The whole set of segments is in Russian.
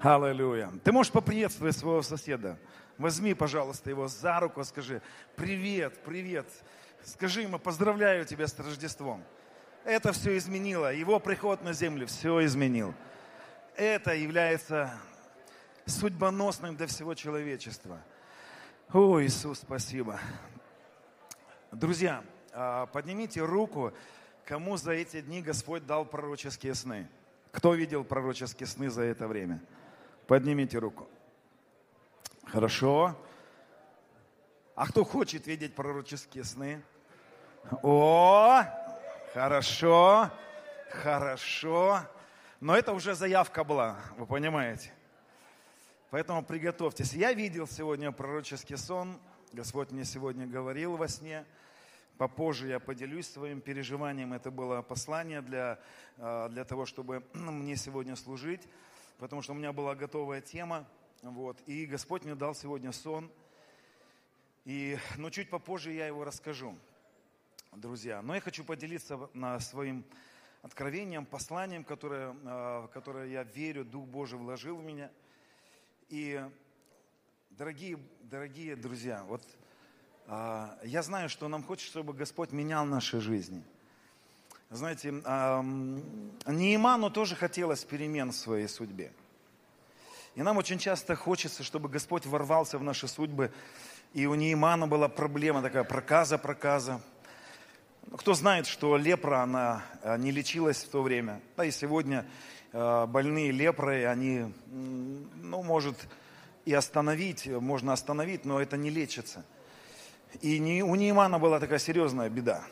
Аллилуйя. Ты можешь поприветствовать своего соседа. Возьми, пожалуйста, его за руку, скажи, привет, привет. Скажи ему, поздравляю тебя с Рождеством. Это все изменило. Его приход на землю все изменил. Это является судьбоносным для всего человечества. О, Иисус, спасибо. Друзья, а, поднимите руку, кому за эти дни Господь дал пророческие сны. Кто видел пророческие сны за это время? Поднимите руку. Хорошо. А кто хочет видеть пророческие сны? О, хорошо, хорошо. Но это уже заявка была, вы понимаете. Поэтому приготовьтесь. Я видел сегодня пророческий сон. Господь мне сегодня говорил во сне. Попозже я поделюсь своим переживанием. Это было послание для, э, для того, чтобы мне сегодня служить, потому что у меня была готовая тема. Вот. И Господь мне дал сегодня сон. И, но чуть попозже я его расскажу, друзья. Но я хочу поделиться своим откровением, посланием, которое, э, которое я верю, Дух Божий вложил в меня – и, дорогие, дорогие друзья, вот а, я знаю, что нам хочется, чтобы Господь менял наши жизни. Знаете, Неиману тоже хотелось перемен в своей судьбе. И нам очень часто хочется, чтобы Господь ворвался в наши судьбы. И у Неимана была проблема такая, проказа, проказа. Кто знает, что лепра, она а, не лечилась в то время. Да и сегодня Э, больные лепрой, они, ну, может и остановить, можно остановить, но это не лечится. И у Неймана была такая серьезная беда.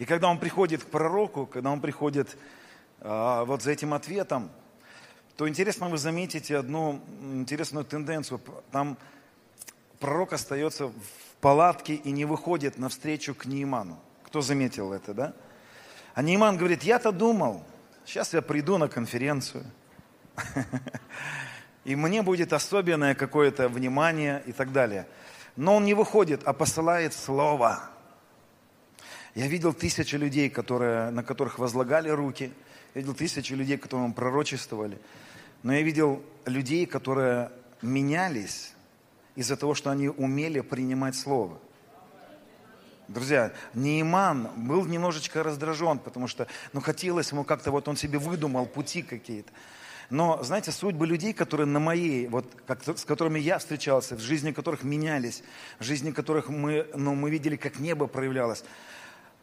И когда он приходит к пророку, когда он приходит а, вот за этим ответом, то интересно вы заметите одну интересную тенденцию. Там пророк остается в палатке и не выходит навстречу к Нейману. Кто заметил это, да? А Нейман говорит, я-то думал, Сейчас я приду на конференцию, и мне будет особенное какое-то внимание и так далее. Но он не выходит, а посылает слово. Я видел тысячи людей, которые, на которых возлагали руки. Я видел тысячи людей, которым пророчествовали. Но я видел людей, которые менялись из-за того, что они умели принимать слово – Друзья, Нейман был немножечко раздражен, потому что ну, хотелось ему как-то, вот он себе выдумал пути какие-то. Но, знаете, судьбы людей, которые на моей, вот, как, с которыми я встречался, в жизни которых менялись, в жизни которых мы, ну, мы видели, как небо проявлялось,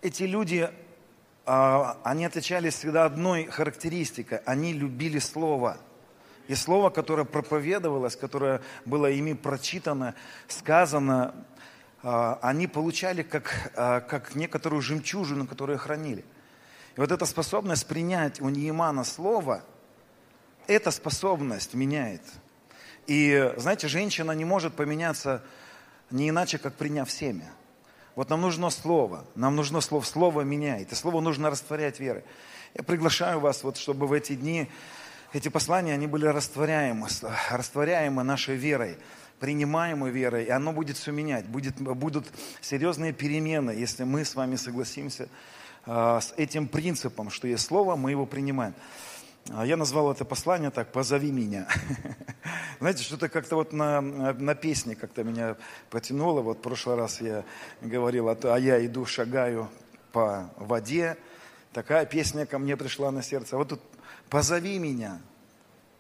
эти люди, а, они отличались всегда одной характеристикой. Они любили Слово. И Слово, которое проповедовалось, которое было ими прочитано, сказано, а, они получали как, а, как некоторую жемчужину, которую хранили. И вот эта способность принять у Неймана слово, эта способность меняет. И, знаете, женщина не может поменяться не иначе, как приняв семя. Вот нам нужно слово, нам нужно слово, слово меняет, и слово нужно растворять верой. Я приглашаю вас, вот, чтобы в эти дни эти послания, они были растворяемы, растворяемы нашей верой принимаемой верой, и оно будет все менять. Будет, будут серьезные перемены, если мы с вами согласимся э, с этим принципом, что есть слово, мы его принимаем. А я назвал это послание так, «Позови меня». Знаете, что-то как-то вот на, на песне как-то меня потянуло. Вот в прошлый раз я говорил, а я иду, шагаю по воде. Такая песня ко мне пришла на сердце. А вот тут «Позови меня».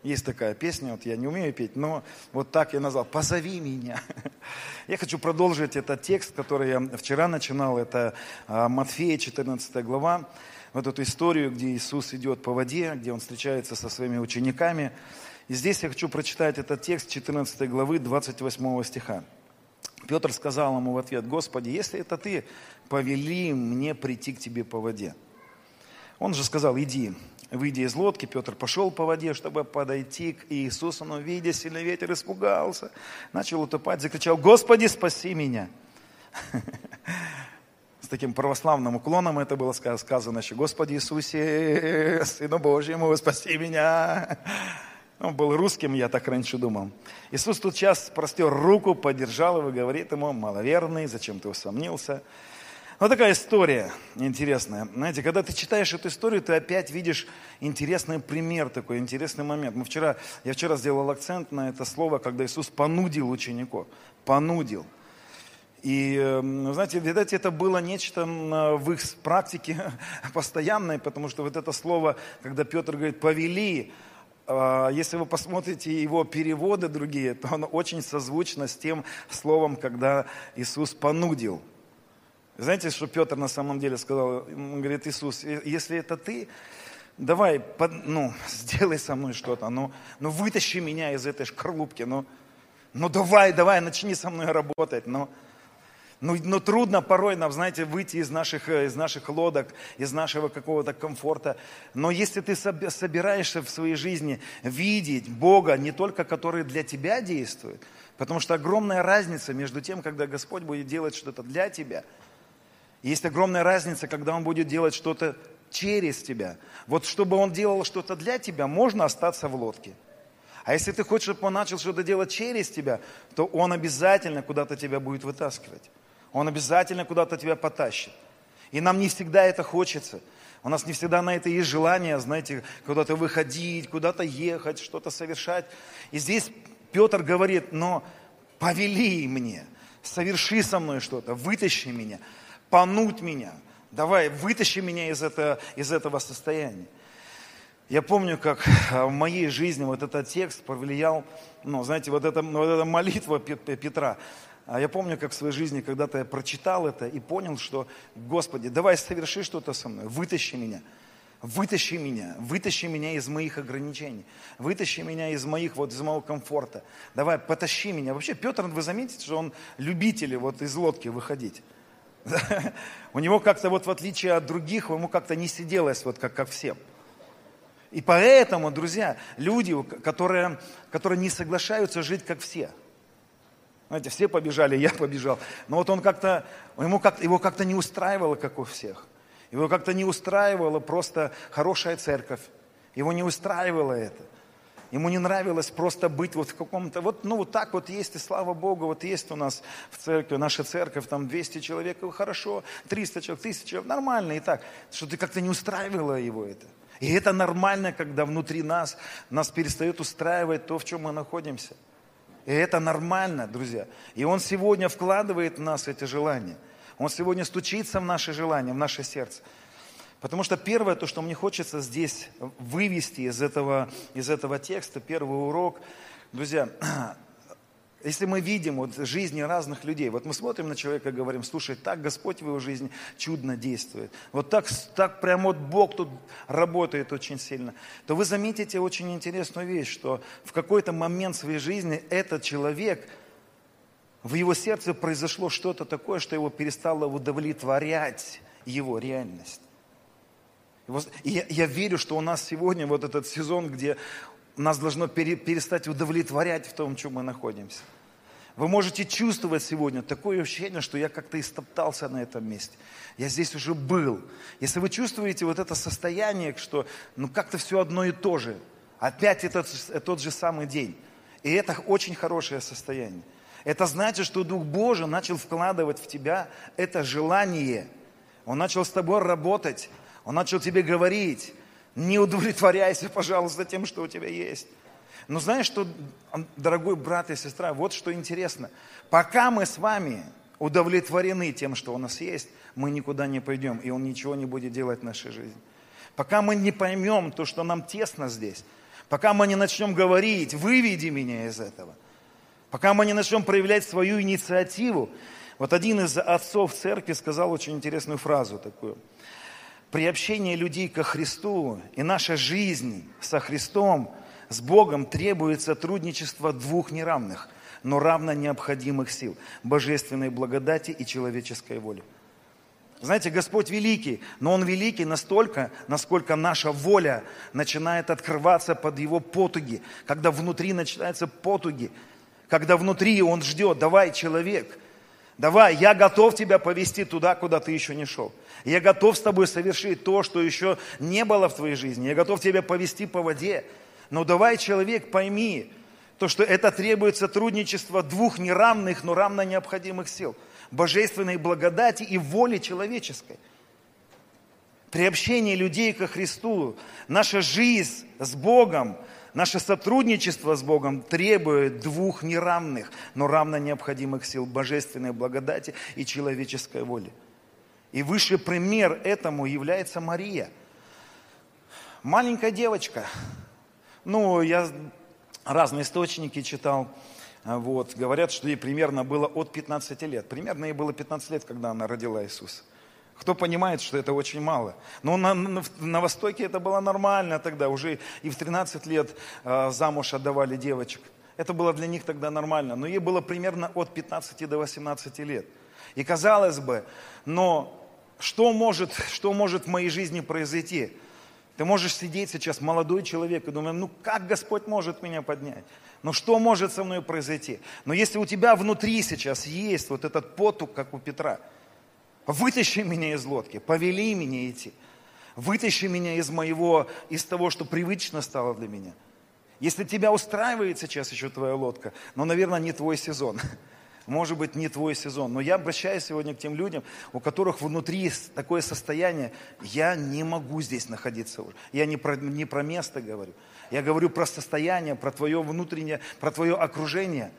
Есть такая песня, вот я не умею петь, но вот так я назвал «Позови меня». Я хочу продолжить этот текст, который я вчера начинал, это а, Матфея, 14 глава, вот эту историю, где Иисус идет по воде, где Он встречается со своими учениками. И здесь я хочу прочитать этот текст 14 главы 28 стиха. Петр сказал ему в ответ, «Господи, если это Ты, повели мне прийти к Тебе по воде». Он же сказал, иди. Выйдя из лодки, Петр пошел по воде, чтобы подойти к Иисусу, но, видя сильный ветер, испугался, начал утопать, закричал, «Господи, спаси меня!» С таким православным уклоном это было сказано еще, «Господи Иисусе, Сыну Божьему, спаси меня!» Он был русским, я так раньше думал. Иисус тут час простер руку, поддержал его, говорит ему, маловерный, зачем ты усомнился? Вот такая история интересная. Знаете, когда ты читаешь эту историю, ты опять видишь интересный пример такой, интересный момент. Мы вчера, я вчера сделал акцент на это слово, когда Иисус понудил учеников. Понудил. И, знаете, видать, это было нечто в их практике постоянное, потому что вот это слово, когда Петр говорит «повели», а, если вы посмотрите его переводы другие, то оно очень созвучно с тем словом, когда Иисус понудил. Знаете, что Петр на самом деле сказал? Он говорит, Иисус, если это ты, давай, ну, сделай со мной что-то, ну, ну, вытащи меня из этой шкарлупки, ну, ну, давай, давай, начни со мной работать, ну, ну, ну трудно порой нам, знаете, выйти из наших, из наших лодок, из нашего какого-то комфорта. Но если ты собираешься в своей жизни видеть Бога, не только который для тебя действует, потому что огромная разница между тем, когда Господь будет делать что-то для тебя – есть огромная разница, когда Он будет делать что-то через тебя. Вот чтобы Он делал что-то для тебя, можно остаться в лодке. А если ты хочешь, чтобы Он начал что-то делать через тебя, то Он обязательно куда-то тебя будет вытаскивать. Он обязательно куда-то тебя потащит. И нам не всегда это хочется. У нас не всегда на это есть желание, знаете, куда-то выходить, куда-то ехать, что-то совершать. И здесь Петр говорит, но повели мне, соверши со мной что-то, вытащи меня понуть меня. Давай, вытащи меня из, этого из этого состояния. Я помню, как а, в моей жизни вот этот текст повлиял, ну, знаете, вот эта, вот эта молитва Петра. А я помню, как в своей жизни когда-то я прочитал это и понял, что, Господи, давай соверши что-то со мной, вытащи меня. Вытащи меня, вытащи меня из моих ограничений, вытащи меня из моих, вот из моего комфорта. Давай, потащи меня. Вообще, Петр, вы заметите, что он любитель вот из лодки выходить. У него как-то вот в отличие от других, ему как-то не сиделось вот как, как всем. И поэтому, друзья, люди, которые, которые не соглашаются жить как все. Знаете, все побежали, я побежал. Но вот он как-то, ему как, его как-то не устраивало, как у всех. Его как-то не устраивала просто хорошая церковь. Его не устраивало это. Ему не нравилось просто быть вот в каком-то, вот, ну вот так вот есть, и слава Богу, вот есть у нас в церкви, наша церковь, там 200 человек, хорошо, 300 человек, 1000 человек, нормально и так. Что ты как-то не устраивало его это. И это нормально, когда внутри нас, нас перестает устраивать то, в чем мы находимся. И это нормально, друзья. И Он сегодня вкладывает в нас эти желания. Он сегодня стучится в наши желания, в наше сердце. Потому что первое, то, что мне хочется здесь вывести из этого, из этого текста, первый урок, друзья, если мы видим вот жизни разных людей, вот мы смотрим на человека и говорим, слушай, так Господь в его жизни чудно действует, вот так, так прям вот Бог тут работает очень сильно, то вы заметите очень интересную вещь, что в какой-то момент своей жизни этот человек, в его сердце произошло что-то такое, что его перестало удовлетворять его реальность. И я, я верю, что у нас сегодня вот этот сезон, где нас должно пере, перестать удовлетворять в том, чем мы находимся. Вы можете чувствовать сегодня такое ощущение, что я как-то истоптался на этом месте. Я здесь уже был. Если вы чувствуете вот это состояние, что ну как-то все одно и то же, опять этот, тот же самый день. И это очень хорошее состояние. Это значит, что Дух Божий начал вкладывать в тебя это желание. Он начал с тобой работать. Он начал тебе говорить, не удовлетворяйся, пожалуйста, тем, что у тебя есть. Но знаешь что, дорогой брат и сестра, вот что интересно. Пока мы с вами удовлетворены тем, что у нас есть, мы никуда не пойдем, и Он ничего не будет делать в нашей жизни. Пока мы не поймем то, что нам тесно здесь, пока мы не начнем говорить, выведи меня из этого, пока мы не начнем проявлять свою инициативу. Вот один из отцов церкви сказал очень интересную фразу такую – приобщение людей ко Христу и наша жизнь со Христом, с Богом требует сотрудничества двух неравных, но равно необходимых сил – божественной благодати и человеческой воли. Знаете, Господь великий, но Он великий настолько, насколько наша воля начинает открываться под Его потуги, когда внутри начинаются потуги, когда внутри Он ждет, давай, человек – Давай, я готов тебя повести туда, куда ты еще не шел. Я готов с тобой совершить то, что еще не было в твоей жизни. Я готов тебя повести по воде. Но давай, человек, пойми, то, что это требует сотрудничества двух неравных, но равно необходимых сил. божественной благодати и воли человеческой. Приобщение людей ко Христу, наша жизнь с Богом, наше сотрудничество с Богом требует двух неравных, но равно необходимых сил божественной благодати и человеческой воли. И высший пример этому является Мария. Маленькая девочка. Ну, я разные источники читал. Вот, говорят, что ей примерно было от 15 лет. Примерно ей было 15 лет, когда она родила Иисуса. Кто понимает, что это очень мало. Но на, на, на Востоке это было нормально тогда. Уже и в 13 лет э, замуж отдавали девочек. Это было для них тогда нормально. Но ей было примерно от 15 до 18 лет. И казалось бы, но что может, что может в моей жизни произойти? Ты можешь сидеть сейчас, молодой человек, и думать, ну как Господь может меня поднять? Ну что может со мной произойти? Но если у тебя внутри сейчас есть вот этот потуг, как у Петра, вытащи меня из лодки, повели меня идти, вытащи меня из моего, из того, что привычно стало для меня. Если тебя устраивает сейчас еще твоя лодка, но, наверное, не твой сезон может быть, не твой сезон. Но я обращаюсь сегодня к тем людям, у которых внутри такое состояние, я не могу здесь находиться уже. Я не про, не про место говорю. Я говорю про состояние, про твое внутреннее, про твое окружение.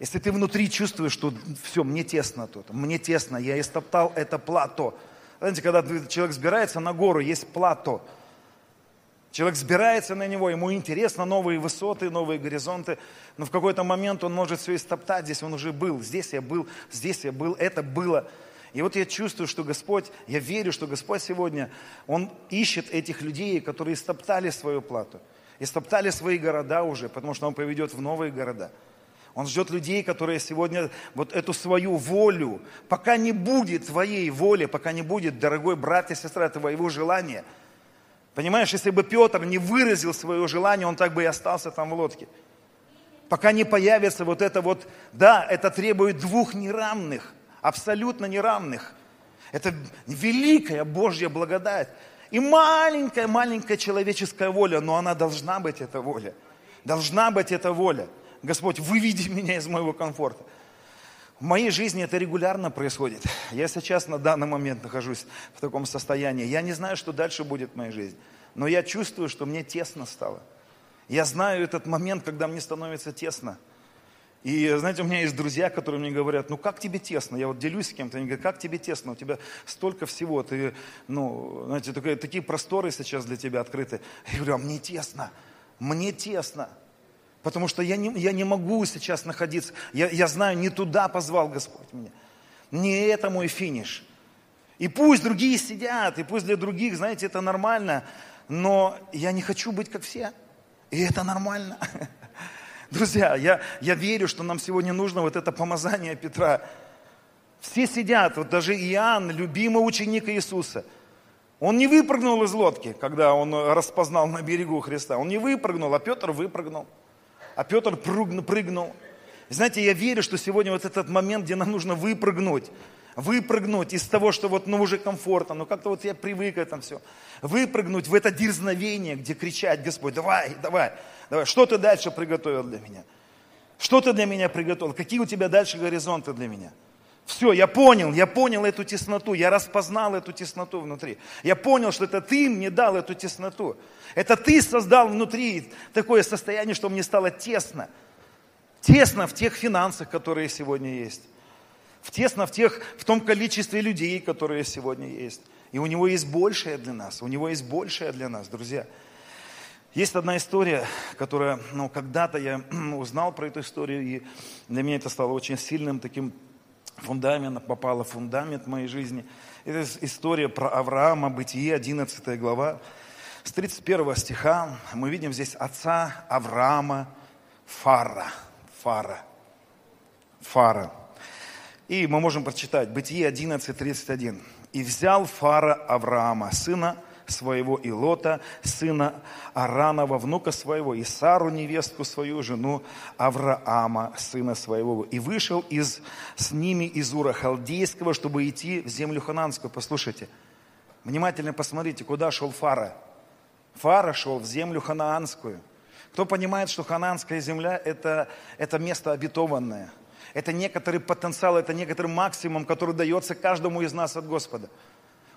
Если ты внутри чувствуешь, что все, мне тесно тут, мне тесно, я истоптал это плато. Знаете, когда человек сбирается на гору, есть плато – Человек сбирается на него, ему интересно новые высоты, новые горизонты, но в какой-то момент он может все истоптать, здесь он уже был, здесь я был, здесь я был, это было. И вот я чувствую, что Господь, я верю, что Господь сегодня, Он ищет этих людей, которые истоптали свою плату, истоптали свои города уже, потому что Он поведет в новые города. Он ждет людей, которые сегодня вот эту свою волю, пока не будет твоей воли, пока не будет, дорогой брат и сестра, твоего желания – Понимаешь, если бы Петр не выразил свое желание, он так бы и остался там в лодке. Пока не появится вот это вот, да, это требует двух неравных, абсолютно неравных. Это великая Божья благодать. И маленькая-маленькая человеческая воля, но она должна быть, эта воля. Должна быть эта воля. Господь, выведи меня из моего комфорта. В моей жизни это регулярно происходит. Я сейчас на данный момент нахожусь в таком состоянии. Я не знаю, что дальше будет в моей жизни. Но я чувствую, что мне тесно стало. Я знаю этот момент, когда мне становится тесно. И, знаете, у меня есть друзья, которые мне говорят, ну как тебе тесно? Я вот делюсь с кем-то, они говорят, как тебе тесно? У тебя столько всего, ты, ну, знаете, такие, такие просторы сейчас для тебя открыты. Я говорю, а мне тесно, мне тесно. Потому что я не, я не могу сейчас находиться. Я, я знаю, не туда позвал Господь меня. Не это мой финиш. И пусть другие сидят, и пусть для других, знаете, это нормально, но я не хочу быть как все. И это нормально. Друзья, я, я верю, что нам сегодня нужно вот это помазание Петра. Все сидят, вот даже Иоанн, любимый ученик Иисуса. Он не выпрыгнул из лодки, когда он распознал на берегу Христа. Он не выпрыгнул, а Петр выпрыгнул а Петр прыгнул. Знаете, я верю, что сегодня вот этот момент, где нам нужно выпрыгнуть, выпрыгнуть из того, что вот, ну, уже комфортно, ну, как-то вот я привык к этому все. Выпрыгнуть в это дерзновение, где кричать, Господь, давай, давай, давай, что ты дальше приготовил для меня? Что ты для меня приготовил? Какие у тебя дальше горизонты для меня? Все, я понял, я понял эту тесноту, я распознал эту тесноту внутри. Я понял, что это ты мне дал эту тесноту. Это ты создал внутри такое состояние, что мне стало тесно. Тесно в тех финансах, которые сегодня есть. В тесно в, тех, в том количестве людей, которые сегодня есть. И у него есть большее для нас. У него есть большее для нас, друзья. Есть одна история, которая, ну, когда-то я узнал про эту историю, и для меня это стало очень сильным таким фундамент, попала в фундамент моей жизни. Это история про Авраама, Бытие, 11 глава. С 31 стиха мы видим здесь отца Авраама Фара. Фара. Фара. И мы можем прочитать Бытие 11, 31. «И взял Фара Авраама, сына своего Илота, сына Аранова, внука своего, и Сару, невестку свою, жену Авраама, сына своего. И вышел из, с ними из Ура Халдейского, чтобы идти в землю Хананскую. Послушайте, внимательно посмотрите, куда шел Фара. Фара шел в землю Ханаанскую. Кто понимает, что Ханаанская земля это, – это место обетованное – Это некоторый потенциал, это некоторый максимум, который дается каждому из нас от Господа.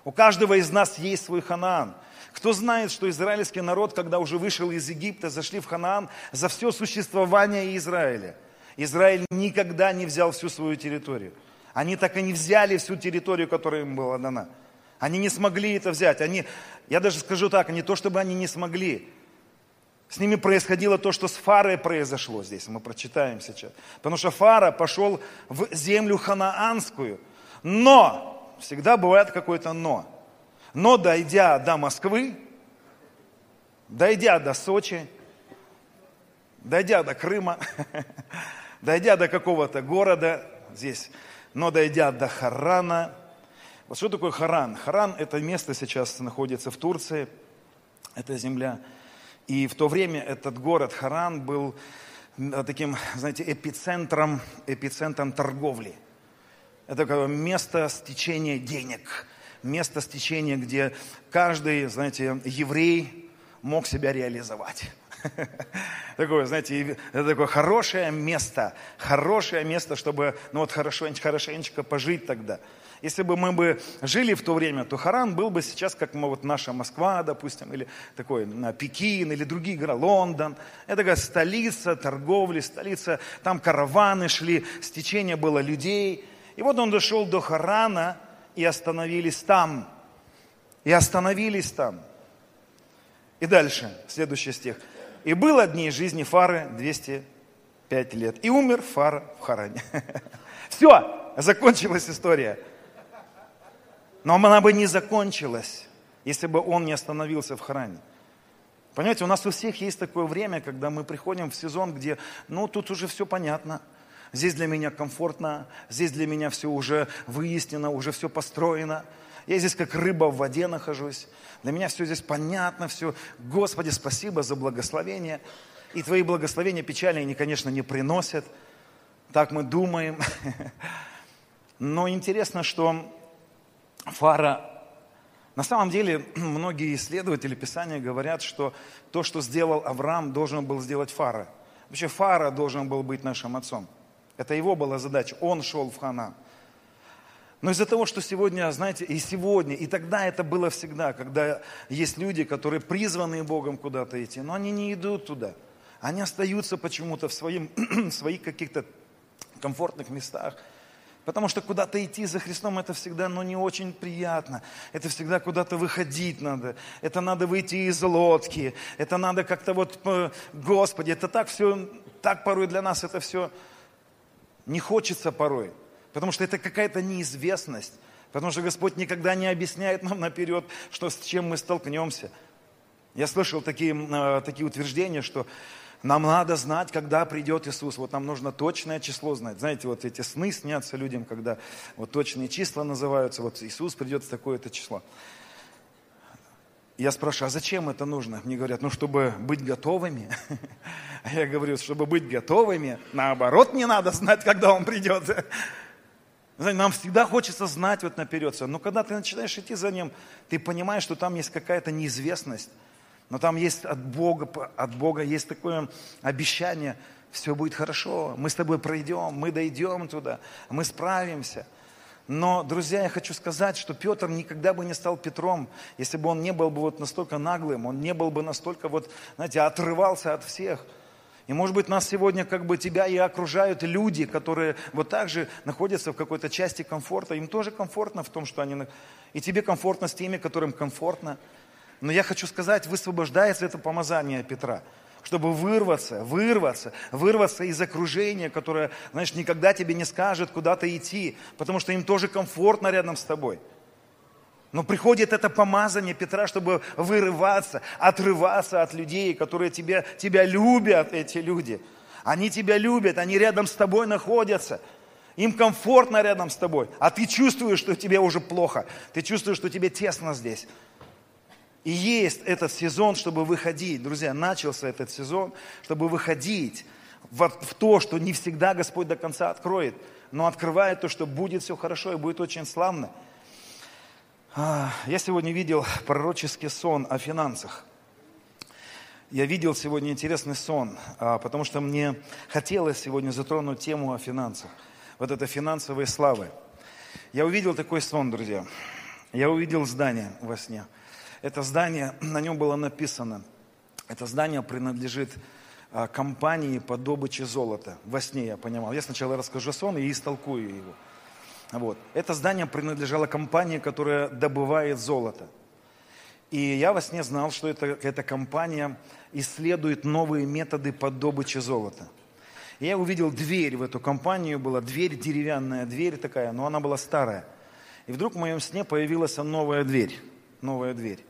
У каждого из нас есть свой Ханаан. Кто знает, что израильский народ, когда уже вышел из Египта, зашли в Ханаан за все существование Израиля. Израиль никогда не взял всю свою территорию. Они так и не взяли всю территорию, которая им была дана. Они не смогли это взять. Они, я даже скажу так, не то, чтобы они не смогли. С ними происходило то, что с Фарой произошло здесь, мы прочитаем сейчас. Потому что Фара пошел в землю ханаанскую. Но, всегда бывает какое-то но. Но дойдя до Москвы, дойдя до Сочи, дойдя до Крыма, дойдя до какого-то города здесь, но дойдя до Харана, вот что такое Харан? Харан – это место сейчас находится в Турции, это земля. И в то время этот город Харан был таким, знаете, эпицентром, эпицентром торговли. Это такое место стечения денег, место стечения, где каждый, знаете, еврей мог себя реализовать. Такое, знаете, это такое хорошее место, хорошее место, чтобы, ну вот хорошенечко, хорошенечко пожить тогда. Если бы мы бы жили в то время, то Харан был бы сейчас, как мы, вот наша Москва, допустим, или такой Пекин, или другие города, Лондон. Это такая столица торговли, столица, там караваны шли, стечение было людей. И вот он дошел до Харана и остановились там. И остановились там. И дальше, следующий стих. И было дней жизни Фары 205 лет. И умер Фара в Харане. Все, закончилась история. Но она бы не закончилась, если бы он не остановился в храме. Понимаете, у нас у всех есть такое время, когда мы приходим в сезон, где, ну, тут уже все понятно. Здесь для меня комфортно, здесь для меня все уже выяснено, уже все построено. Я здесь как рыба в воде нахожусь. Для меня все здесь понятно, все. Господи, спасибо за благословение. И твои благословения печали они, конечно, не приносят. Так мы думаем. Но интересно, что Фара на самом деле, многие исследователи Писания говорят, что то, что сделал Авраам, должен был сделать Фара. Вообще Фара должен был быть нашим отцом. Это его была задача. Он шел в Хана. Но из-за того, что сегодня, знаете, и сегодня, и тогда это было всегда, когда есть люди, которые призваны Богом куда-то идти, но они не идут туда. Они остаются почему-то в, своим, в своих каких-то комфортных местах. Потому что куда-то идти за Христом, это всегда ну, не очень приятно. Это всегда куда-то выходить надо. Это надо выйти из лодки. Это надо как-то вот, Господи, это так все, так порой для нас это все не хочется порой. Потому что это какая-то неизвестность. Потому что Господь никогда не объясняет нам наперед, что, с чем мы столкнемся. Я слышал такие, э, такие утверждения, что нам надо знать, когда придет Иисус. Вот нам нужно точное число знать. Знаете, вот эти сны снятся людям, когда вот точные числа называются. Вот Иисус придет в такое-то число. Я спрашиваю, а зачем это нужно? Мне говорят, ну, чтобы быть готовыми. А я говорю, чтобы быть готовыми, наоборот, не надо знать, когда Он придет. Нам всегда хочется знать вот наперед. Но когда ты начинаешь идти за Ним, ты понимаешь, что там есть какая-то неизвестность. Но там есть от Бога, от Бога есть такое обещание, все будет хорошо, мы с тобой пройдем, мы дойдем туда, мы справимся. Но, друзья, я хочу сказать, что Петр никогда бы не стал Петром, если бы он не был бы вот настолько наглым, он не был бы настолько вот, знаете, отрывался от всех. И, может быть, нас сегодня как бы тебя и окружают люди, которые вот так же находятся в какой-то части комфорта. Им тоже комфортно в том, что они... И тебе комфортно с теми, которым комфортно. Но я хочу сказать, высвобождается это помазание Петра, чтобы вырваться, вырваться, вырваться из окружения, которое, знаешь, никогда тебе не скажет, куда то идти, потому что им тоже комфортно рядом с тобой. Но приходит это помазание Петра, чтобы вырываться, отрываться от людей, которые тебя, тебя любят, эти люди. Они тебя любят, они рядом с тобой находятся. Им комфортно рядом с тобой, а ты чувствуешь, что тебе уже плохо. Ты чувствуешь, что тебе тесно здесь. И есть этот сезон, чтобы выходить. Друзья, начался этот сезон, чтобы выходить в, в то, что не всегда Господь до конца откроет, но открывает то, что будет все хорошо и будет очень славно. А, я сегодня видел пророческий сон о финансах. Я видел сегодня интересный сон, а, потому что мне хотелось сегодня затронуть тему о финансах. Вот это финансовые славы. Я увидел такой сон, друзья. Я увидел здание во сне. Это здание, на нем было написано, это здание принадлежит а, компании по добыче золота. Во сне я понимал. Я сначала расскажу сон и истолкую его. Вот. Это здание принадлежало компании, которая добывает золото. И я во сне знал, что это, эта компания исследует новые методы по добыче золота. И я увидел дверь в эту компанию, была дверь, деревянная дверь такая, но она была старая. И вдруг в моем сне появилась новая дверь, новая дверь.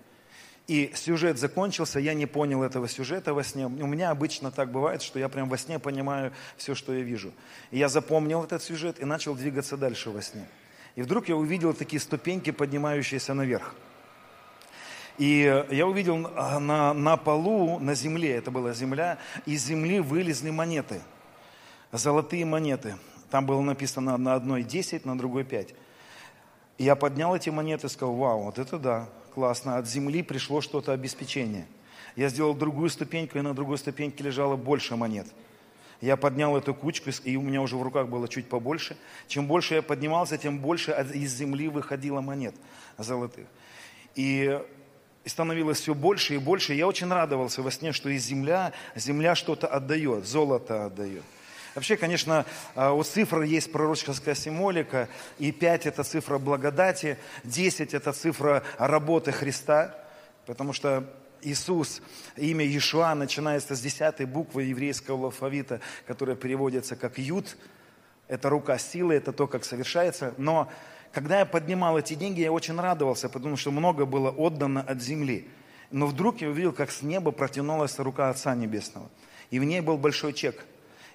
И сюжет закончился, я не понял этого сюжета во сне. У меня обычно так бывает, что я прям во сне понимаю все, что я вижу. И я запомнил этот сюжет и начал двигаться дальше во сне. И вдруг я увидел такие ступеньки, поднимающиеся наверх. И я увидел а, на, на полу, на земле, это была земля, из земли вылезли монеты, золотые монеты. Там было написано на одной 10, на другой 5. И я поднял эти монеты и сказал, вау, вот это да, классно, от земли пришло что-то обеспечение. Я сделал другую ступеньку, и на другой ступеньке лежало больше монет. Я поднял эту кучку, и у меня уже в руках было чуть побольше. Чем больше я поднимался, тем больше из земли выходило монет золотых. И становилось все больше и больше. Я очень радовался во сне, что из земля, земля что-то отдает, золото отдает. Вообще, конечно, а, у цифр есть пророческая символика, и 5 – это цифра благодати, 10 – это цифра работы Христа, потому что Иисус, имя Иешуа начинается с 10 буквы еврейского алфавита, которая переводится как «Юд», это рука силы, это то, как совершается, но когда я поднимал эти деньги, я очень радовался, потому что много было отдано от земли. Но вдруг я увидел, как с неба протянулась рука Отца Небесного. И в ней был большой чек.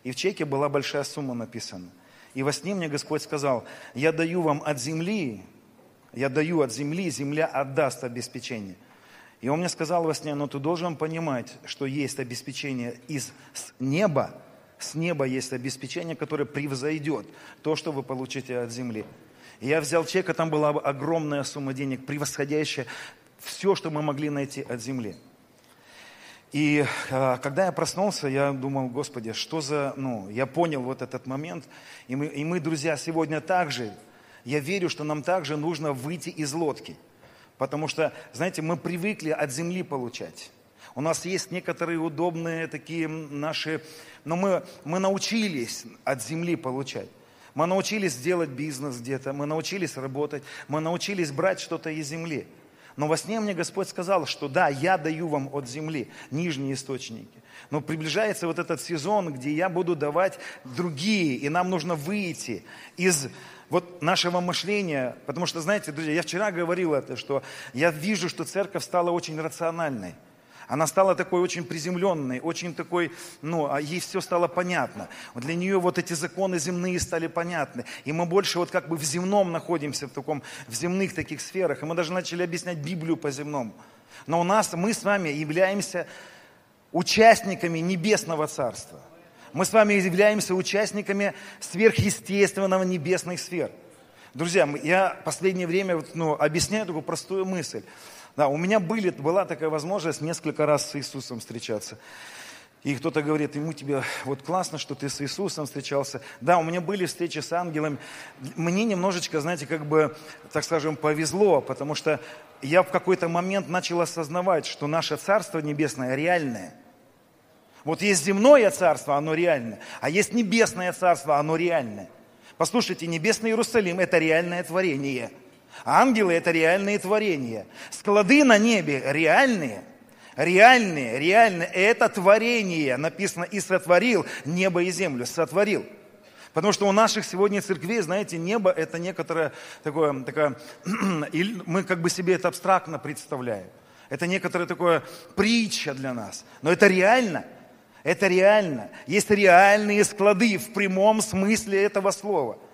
И в чеке была большая сумма написана. И во сне мне Господь сказал, я даю вам от земли, я даю от земли, земля отдаст обеспечение. И он мне сказал во сне, но ты должен понимать, что есть обеспечение из неба, с неба есть обеспечение, которое превзойдет то, что вы получите от земли. Я взял чек, а там была огромная сумма денег, превосходящая все, что мы могли найти от земли. И э, когда я проснулся, я думал, Господи, что за, ну, я понял вот этот момент. И мы, и мы, друзья, сегодня также, я верю, что нам также нужно выйти из лодки. Потому что, знаете, мы привыкли от земли получать. У нас есть некоторые удобные такие наши, но мы, мы научились от земли получать. Мы научились делать бизнес где-то, мы научились работать, мы научились брать что-то из земли. Но во сне мне Господь сказал, что да, я даю вам от земли нижние источники. Но приближается вот этот сезон, где я буду давать другие, и нам нужно выйти из вот нашего мышления, потому что, знаете, друзья, я вчера говорил это, что я вижу, что церковь стала очень рациональной. Она стала такой очень приземленной, очень такой, ну, а ей все стало понятно. Для нее вот эти законы земные стали понятны. И мы больше вот как бы в земном находимся, в таком, в земных таких сферах. И мы даже начали объяснять Библию по земному. Но у нас, мы с вами являемся участниками Небесного Царства. Мы с вами являемся участниками сверхъестественного небесных сфер. Друзья, я последнее время ну, объясняю такую простую мысль. Да, у меня были, была такая возможность несколько раз с Иисусом встречаться. И кто-то говорит, ему тебе вот классно, что ты с Иисусом встречался. Да, у меня были встречи с ангелами. Мне немножечко, знаете, как бы, так скажем, повезло, потому что я в какой-то момент начал осознавать, что наше Царство Небесное реальное. Вот есть земное царство, оно реальное, а есть небесное царство, оно реальное. Послушайте, небесный Иерусалим – это реальное творение – Ангелы – это реальные творения. Склады на небе реальные. Реальные, реальные. Это творение. Написано, и сотворил небо и землю. Сотворил. Потому что у наших сегодня церквей, знаете, небо – это некоторое такое, такое мы как бы себе это абстрактно представляем. Это некоторая такое притча для нас. Но это реально. Это реально. Есть реальные склады в прямом смысле этого слова –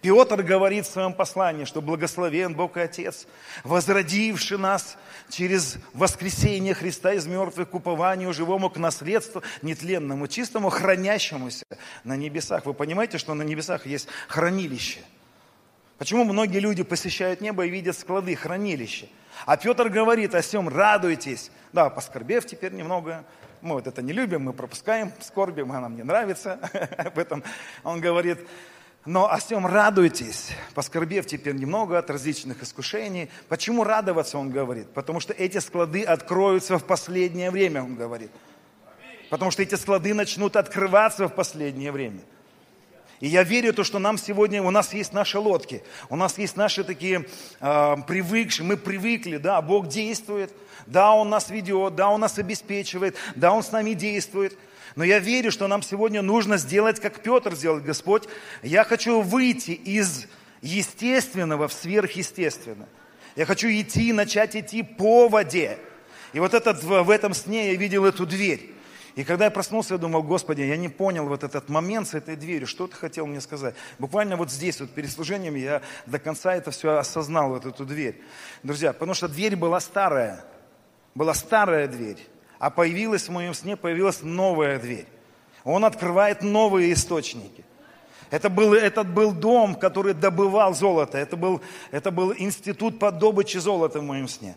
Петр говорит в своем послании, что благословен Бог и Отец, возродивший нас через воскресение Христа из мертвых к упованию живому, к наследству нетленному, чистому, хранящемуся на небесах. Вы понимаете, что на небесах есть хранилище? Почему многие люди посещают небо и видят склады, хранилища? А Петр говорит о всем, радуйтесь. Да, поскорбев теперь немного, Мы вот это не любим, мы пропускаем, скорбим, она мне нравится об этом. Он говорит, но о всем радуйтесь, поскорбев теперь немного от различных искушений. Почему радоваться, он говорит? Потому что эти склады откроются в последнее время, он говорит. Потому что эти склады начнут открываться в последнее время. И я верю, то, что нам сегодня, у нас есть наши лодки, у нас есть наши такие э, привыкшие, мы привыкли, да, Бог действует, да, Он нас ведет, да, Он нас обеспечивает, да, Он с нами действует. Но я верю, что нам сегодня нужно сделать, как Петр сделал, Господь. Я хочу выйти из естественного в сверхъестественное. Я хочу идти, начать идти по воде. И вот этот, в этом сне я видел эту дверь. И когда я проснулся, я думал, Господи, я не понял вот этот момент с этой дверью, что ты хотел мне сказать. Буквально вот здесь, вот перед служением, я до конца это все осознал, вот эту дверь. Друзья, потому что дверь была старая, была старая дверь, а появилась в моем сне, появилась новая дверь. Он открывает новые источники. Это был, этот был дом, который добывал золото. Это был, это был институт по добыче золота в моем сне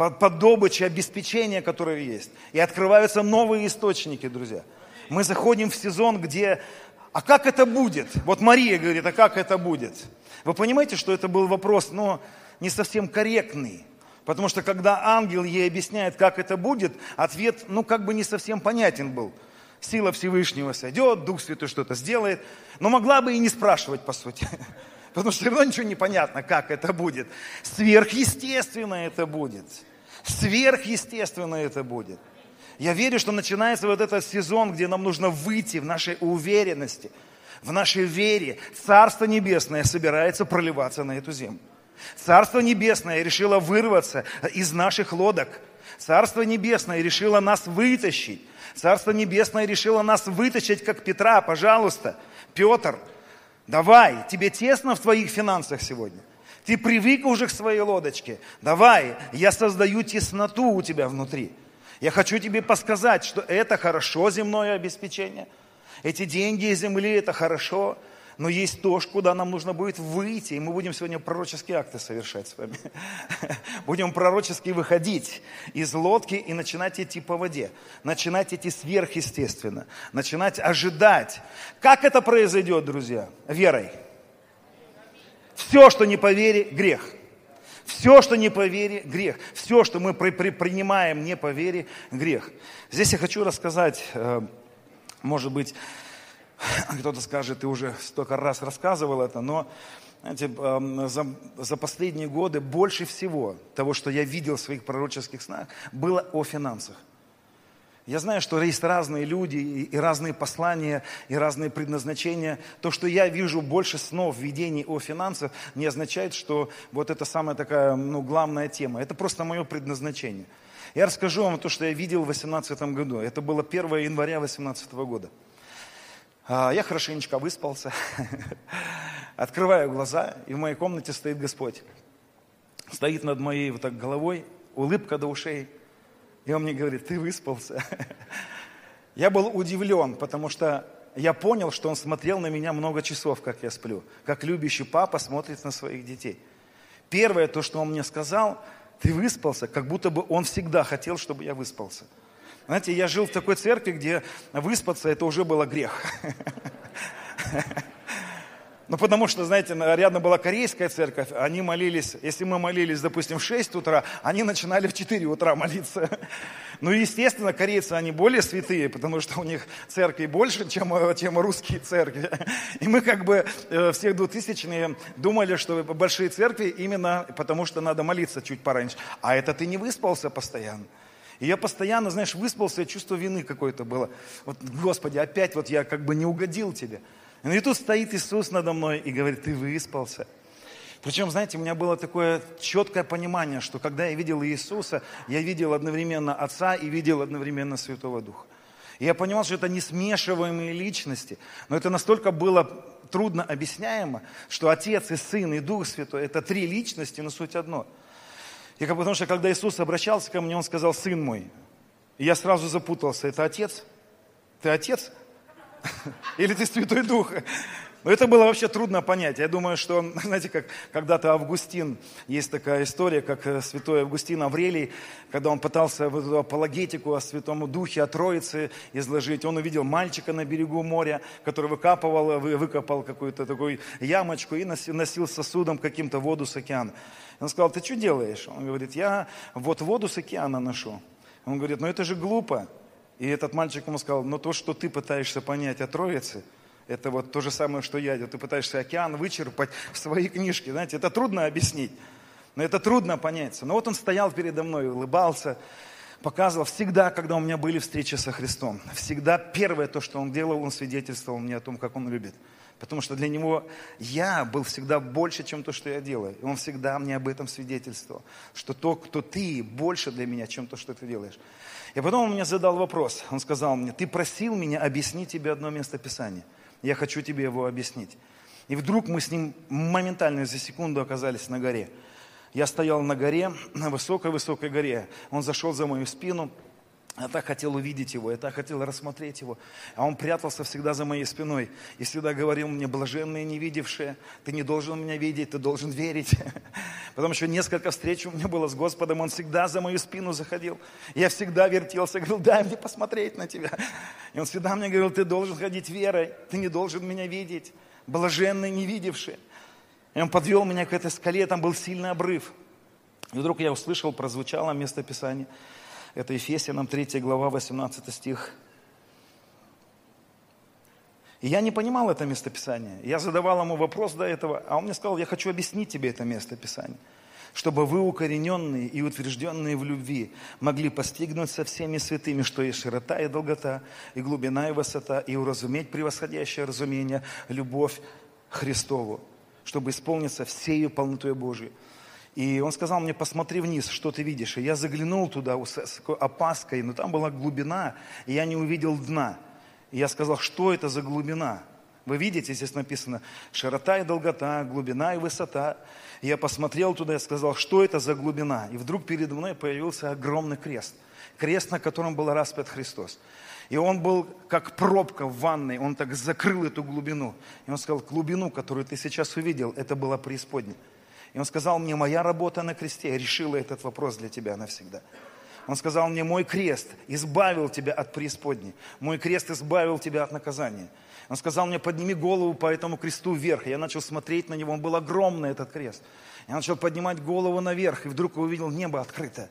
по, по добыче, обеспечения, которые есть. И открываются новые источники, друзья. Мы заходим в сезон, где... А как это будет? Вот Мария говорит, а как это будет? Вы понимаете, что это был вопрос, но не совсем корректный. Потому что когда ангел ей объясняет, как это будет, ответ, ну, как бы не совсем понятен был. Сила Всевышнего сойдет, Дух Святой что-то сделает. Но могла бы и не спрашивать, по сути. Потому что все равно ничего не понятно, как это будет. Сверхъестественно это будет. Сверхъестественно это будет. Я верю, что начинается вот этот сезон, где нам нужно выйти в нашей уверенности, в нашей вере. Царство Небесное собирается проливаться на эту землю. Царство Небесное решило вырваться из наших лодок. Царство Небесное решило нас вытащить. Царство Небесное решило нас вытащить, как Петра. Пожалуйста, Петр, давай, тебе тесно в твоих финансах сегодня. Ты привык уже к своей лодочке. Давай, я создаю тесноту у тебя внутри. Я хочу тебе подсказать, что это хорошо земное обеспечение. Эти деньги из земли это хорошо. Но есть то, куда нам нужно будет выйти. И мы будем сегодня пророческие акты совершать с вами. Будем пророчески выходить из лодки и начинать идти по воде. Начинать идти сверхъестественно. Начинать ожидать. Как это произойдет, друзья? Верой. Все, что не по грех. Все, что не по грех. Все, что мы при, при, принимаем не по грех. Здесь я хочу рассказать, э, может быть, кто-то скажет, ты уже столько раз рассказывал это, но знаете, э, за, за последние годы больше всего того, что я видел в своих пророческих снах, было о финансах. Я знаю, что есть разные люди и разные послания, и разные предназначения. То, что я вижу больше снов, видений о финансах, не означает, что вот это самая такая ну, главная тема. Это просто мое предназначение. Я расскажу вам то, что я видел в 2018 году. Это было 1 января 2018 года. А, я хорошенечко выспался, открываю глаза, и в моей комнате стоит Господь. Стоит над моей вот так головой, улыбка до ушей – и он мне говорит, ты выспался. Я был удивлен, потому что я понял, что он смотрел на меня много часов, как я сплю. Как любящий папа смотрит на своих детей. Первое, то, что он мне сказал, ты выспался, как будто бы он всегда хотел, чтобы я выспался. Знаете, я жил в такой церкви, где выспаться это уже было грех. Ну, потому что, знаете, рядом была корейская церковь, они молились, если мы молились, допустим, в 6 утра, они начинали в 4 утра молиться. Ну, естественно, корейцы, они более святые, потому что у них церкви больше, чем, чем русские церкви. И мы как бы э, всех двухтысячные думали, что большие церкви именно потому, что надо молиться чуть пораньше. А это ты не выспался постоянно. И я постоянно, знаешь, выспался, чувство вины какое-то было. Вот, Господи, опять вот я как бы не угодил тебе. И тут стоит Иисус надо мной и говорит, ты выспался. Причем, знаете, у меня было такое четкое понимание, что когда я видел Иисуса, я видел одновременно Отца и видел одновременно Святого Духа. И я понимал, что это не смешиваемые личности, но это настолько было трудно объясняемо, что Отец и Сын и Дух Святой – это три личности, но суть одно. И как, потому что когда Иисус обращался ко мне, Он сказал, Сын мой. И я сразу запутался, это Отец? Ты Отец? Или ты Святой Дух? Но это было вообще трудно понять. Я думаю, что, знаете, как когда-то Августин, есть такая история, как э, святой Августин Аврелий, когда он пытался в эту апологетику о Святом Духе, о Троице изложить, он увидел мальчика на берегу моря, который выкапывал, выкопал какую-то такую ямочку и носил сосудом каким-то воду с океана. Он сказал, ты что делаешь? Он говорит, я вот воду с океана ношу. Он говорит, ну это же глупо. И этот мальчик ему сказал, но то, что ты пытаешься понять о Троице – это вот то же самое, что я. Ты пытаешься океан вычерпать в свои книжки. Знаете, это трудно объяснить. Но это трудно понять. Но вот он стоял передо мной, улыбался, показывал всегда, когда у меня были встречи со Христом. Всегда первое то, что он делал, он свидетельствовал мне о том, как он любит. Потому что для него я был всегда больше, чем то, что я делаю. И он всегда мне об этом свидетельствовал. Что то, кто ты, больше для меня, чем то, что ты делаешь. И потом он мне задал вопрос. Он сказал мне, ты просил меня объяснить тебе одно место Писания. Я хочу тебе его объяснить. И вдруг мы с ним моментально за секунду оказались на горе. Я стоял на горе, на высокой-высокой горе. Он зашел за мою спину. Я так хотел увидеть его, я так хотел рассмотреть его. А он прятался всегда за моей спиной и всегда говорил мне, блаженные не видевшие, ты не должен меня видеть, ты должен верить. Потом еще несколько встреч у меня было с Господом, он всегда за мою спину заходил. Я всегда вертелся, говорил, дай мне посмотреть на тебя. И он всегда мне говорил, ты должен ходить верой, ты не должен меня видеть. Блаженные не видевшие. И он подвел меня к этой скале, там был сильный обрыв. И вдруг я услышал, прозвучало место Писания – это Ефесянам 3 глава, 18 стих. И я не понимал это местописание. Я задавал ему вопрос до этого, а он мне сказал, я хочу объяснить тебе это местописание, чтобы вы, укорененные и утвержденные в любви, могли постигнуть со всеми святыми, что есть широта и долгота, и глубина и высота, и уразуметь превосходящее разумение, любовь Христову, чтобы исполниться всею полнотой Божией. И он сказал мне, посмотри вниз, что ты видишь. И я заглянул туда с такой опаской, но там была глубина, и я не увидел дна. И я сказал, что это за глубина? Вы видите, здесь написано широта и долгота, глубина и высота. И я посмотрел туда и сказал, что это за глубина? И вдруг передо мной появился огромный крест. Крест, на котором был распят Христос. И он был как пробка в ванной, он так закрыл эту глубину. И он сказал, глубину, которую ты сейчас увидел, это была преисподняя. И он сказал мне, моя работа на кресте решила этот вопрос для тебя навсегда. Он сказал мне, мой крест избавил тебя от преисподней. Мой крест избавил тебя от наказания. Он сказал мне, подними голову по этому кресту вверх. Я начал смотреть на него, он был огромный, этот крест. Я начал поднимать голову наверх, и вдруг увидел небо открытое.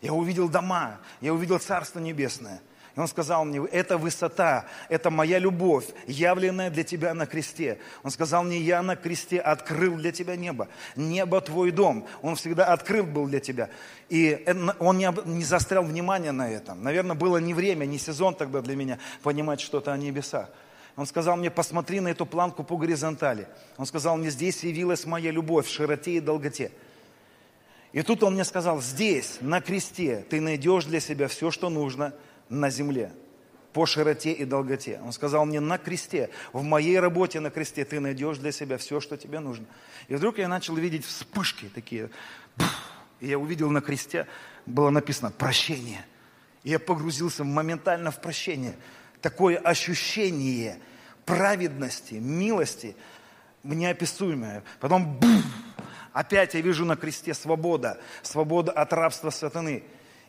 Я увидел дома, я увидел Царство Небесное – и он сказал мне, это высота, это моя любовь, явленная для тебя на кресте. Он сказал мне, я на кресте открыл для тебя небо. Небо твой дом. Он всегда открыт был для тебя. И он не, не застрял внимания на этом. Наверное, было не время, не сезон тогда для меня понимать что-то о небесах. Он сказал мне, посмотри на эту планку по горизонтали. Он сказал мне, здесь явилась моя любовь в широте и долготе. И тут он мне сказал, здесь, на кресте, ты найдешь для себя все, что нужно – на земле по широте и долготе. Он сказал мне на кресте, в моей работе на кресте ты найдешь для себя все, что тебе нужно. И вдруг я начал видеть вспышки такие. И я увидел на кресте, было написано «прощение». И я погрузился моментально в прощение. Такое ощущение праведности, милости, неописуемое. Потом бух, опять я вижу на кресте свобода, свобода от рабства сатаны.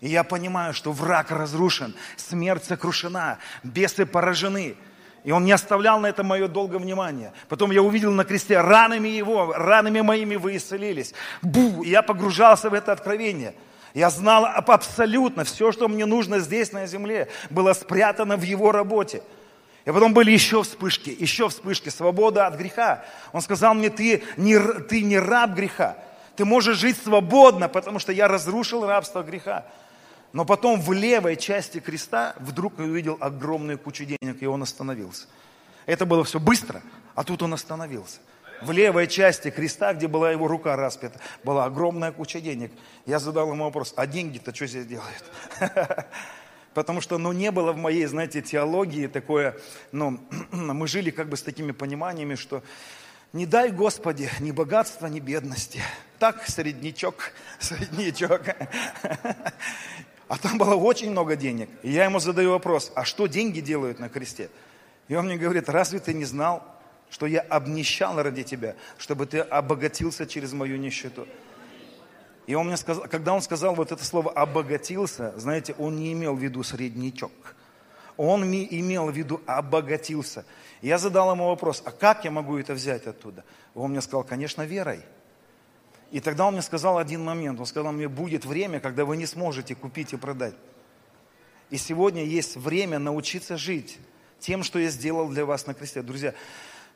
И я понимаю, что враг разрушен, смерть сокрушена, бесы поражены. И он не оставлял на это мое долгое внимание. Потом я увидел на кресте, ранами его, ранами моими вы исцелились. Бу! И я погружался в это откровение. Я знал абсолютно все, что мне нужно здесь, на земле, было спрятано в его работе. И потом были еще вспышки, еще вспышки, свобода от греха. Он сказал мне, ты не, ты не раб греха, ты можешь жить свободно, потому что я разрушил рабство греха. Но потом в левой части креста вдруг увидел огромную кучу денег, и он остановился. Это было все быстро, а тут он остановился. В левой части креста, где была его рука распята, была огромная куча денег. Я задал ему вопрос, а деньги-то что здесь делают? Потому что, ну, не было в моей, знаете, теологии такое, ну, мы жили как бы с такими пониманиями, что не дай, Господи, ни богатства, ни бедности. Так, среднячок, среднячок. А там было очень много денег. И я ему задаю вопрос, а что деньги делают на кресте? И он мне говорит, разве ты не знал, что я обнищал ради тебя, чтобы ты обогатился через мою нищету. И он мне сказал, когда он сказал вот это слово «обогатился», знаете, он не имел в виду среднячок. Он имел в виду «обогатился». я задал ему вопрос, а как я могу это взять оттуда? Он мне сказал, конечно, верой. И тогда он мне сказал один момент. Он сказал мне, будет время, когда вы не сможете купить и продать. И сегодня есть время научиться жить тем, что я сделал для вас на кресте. Друзья,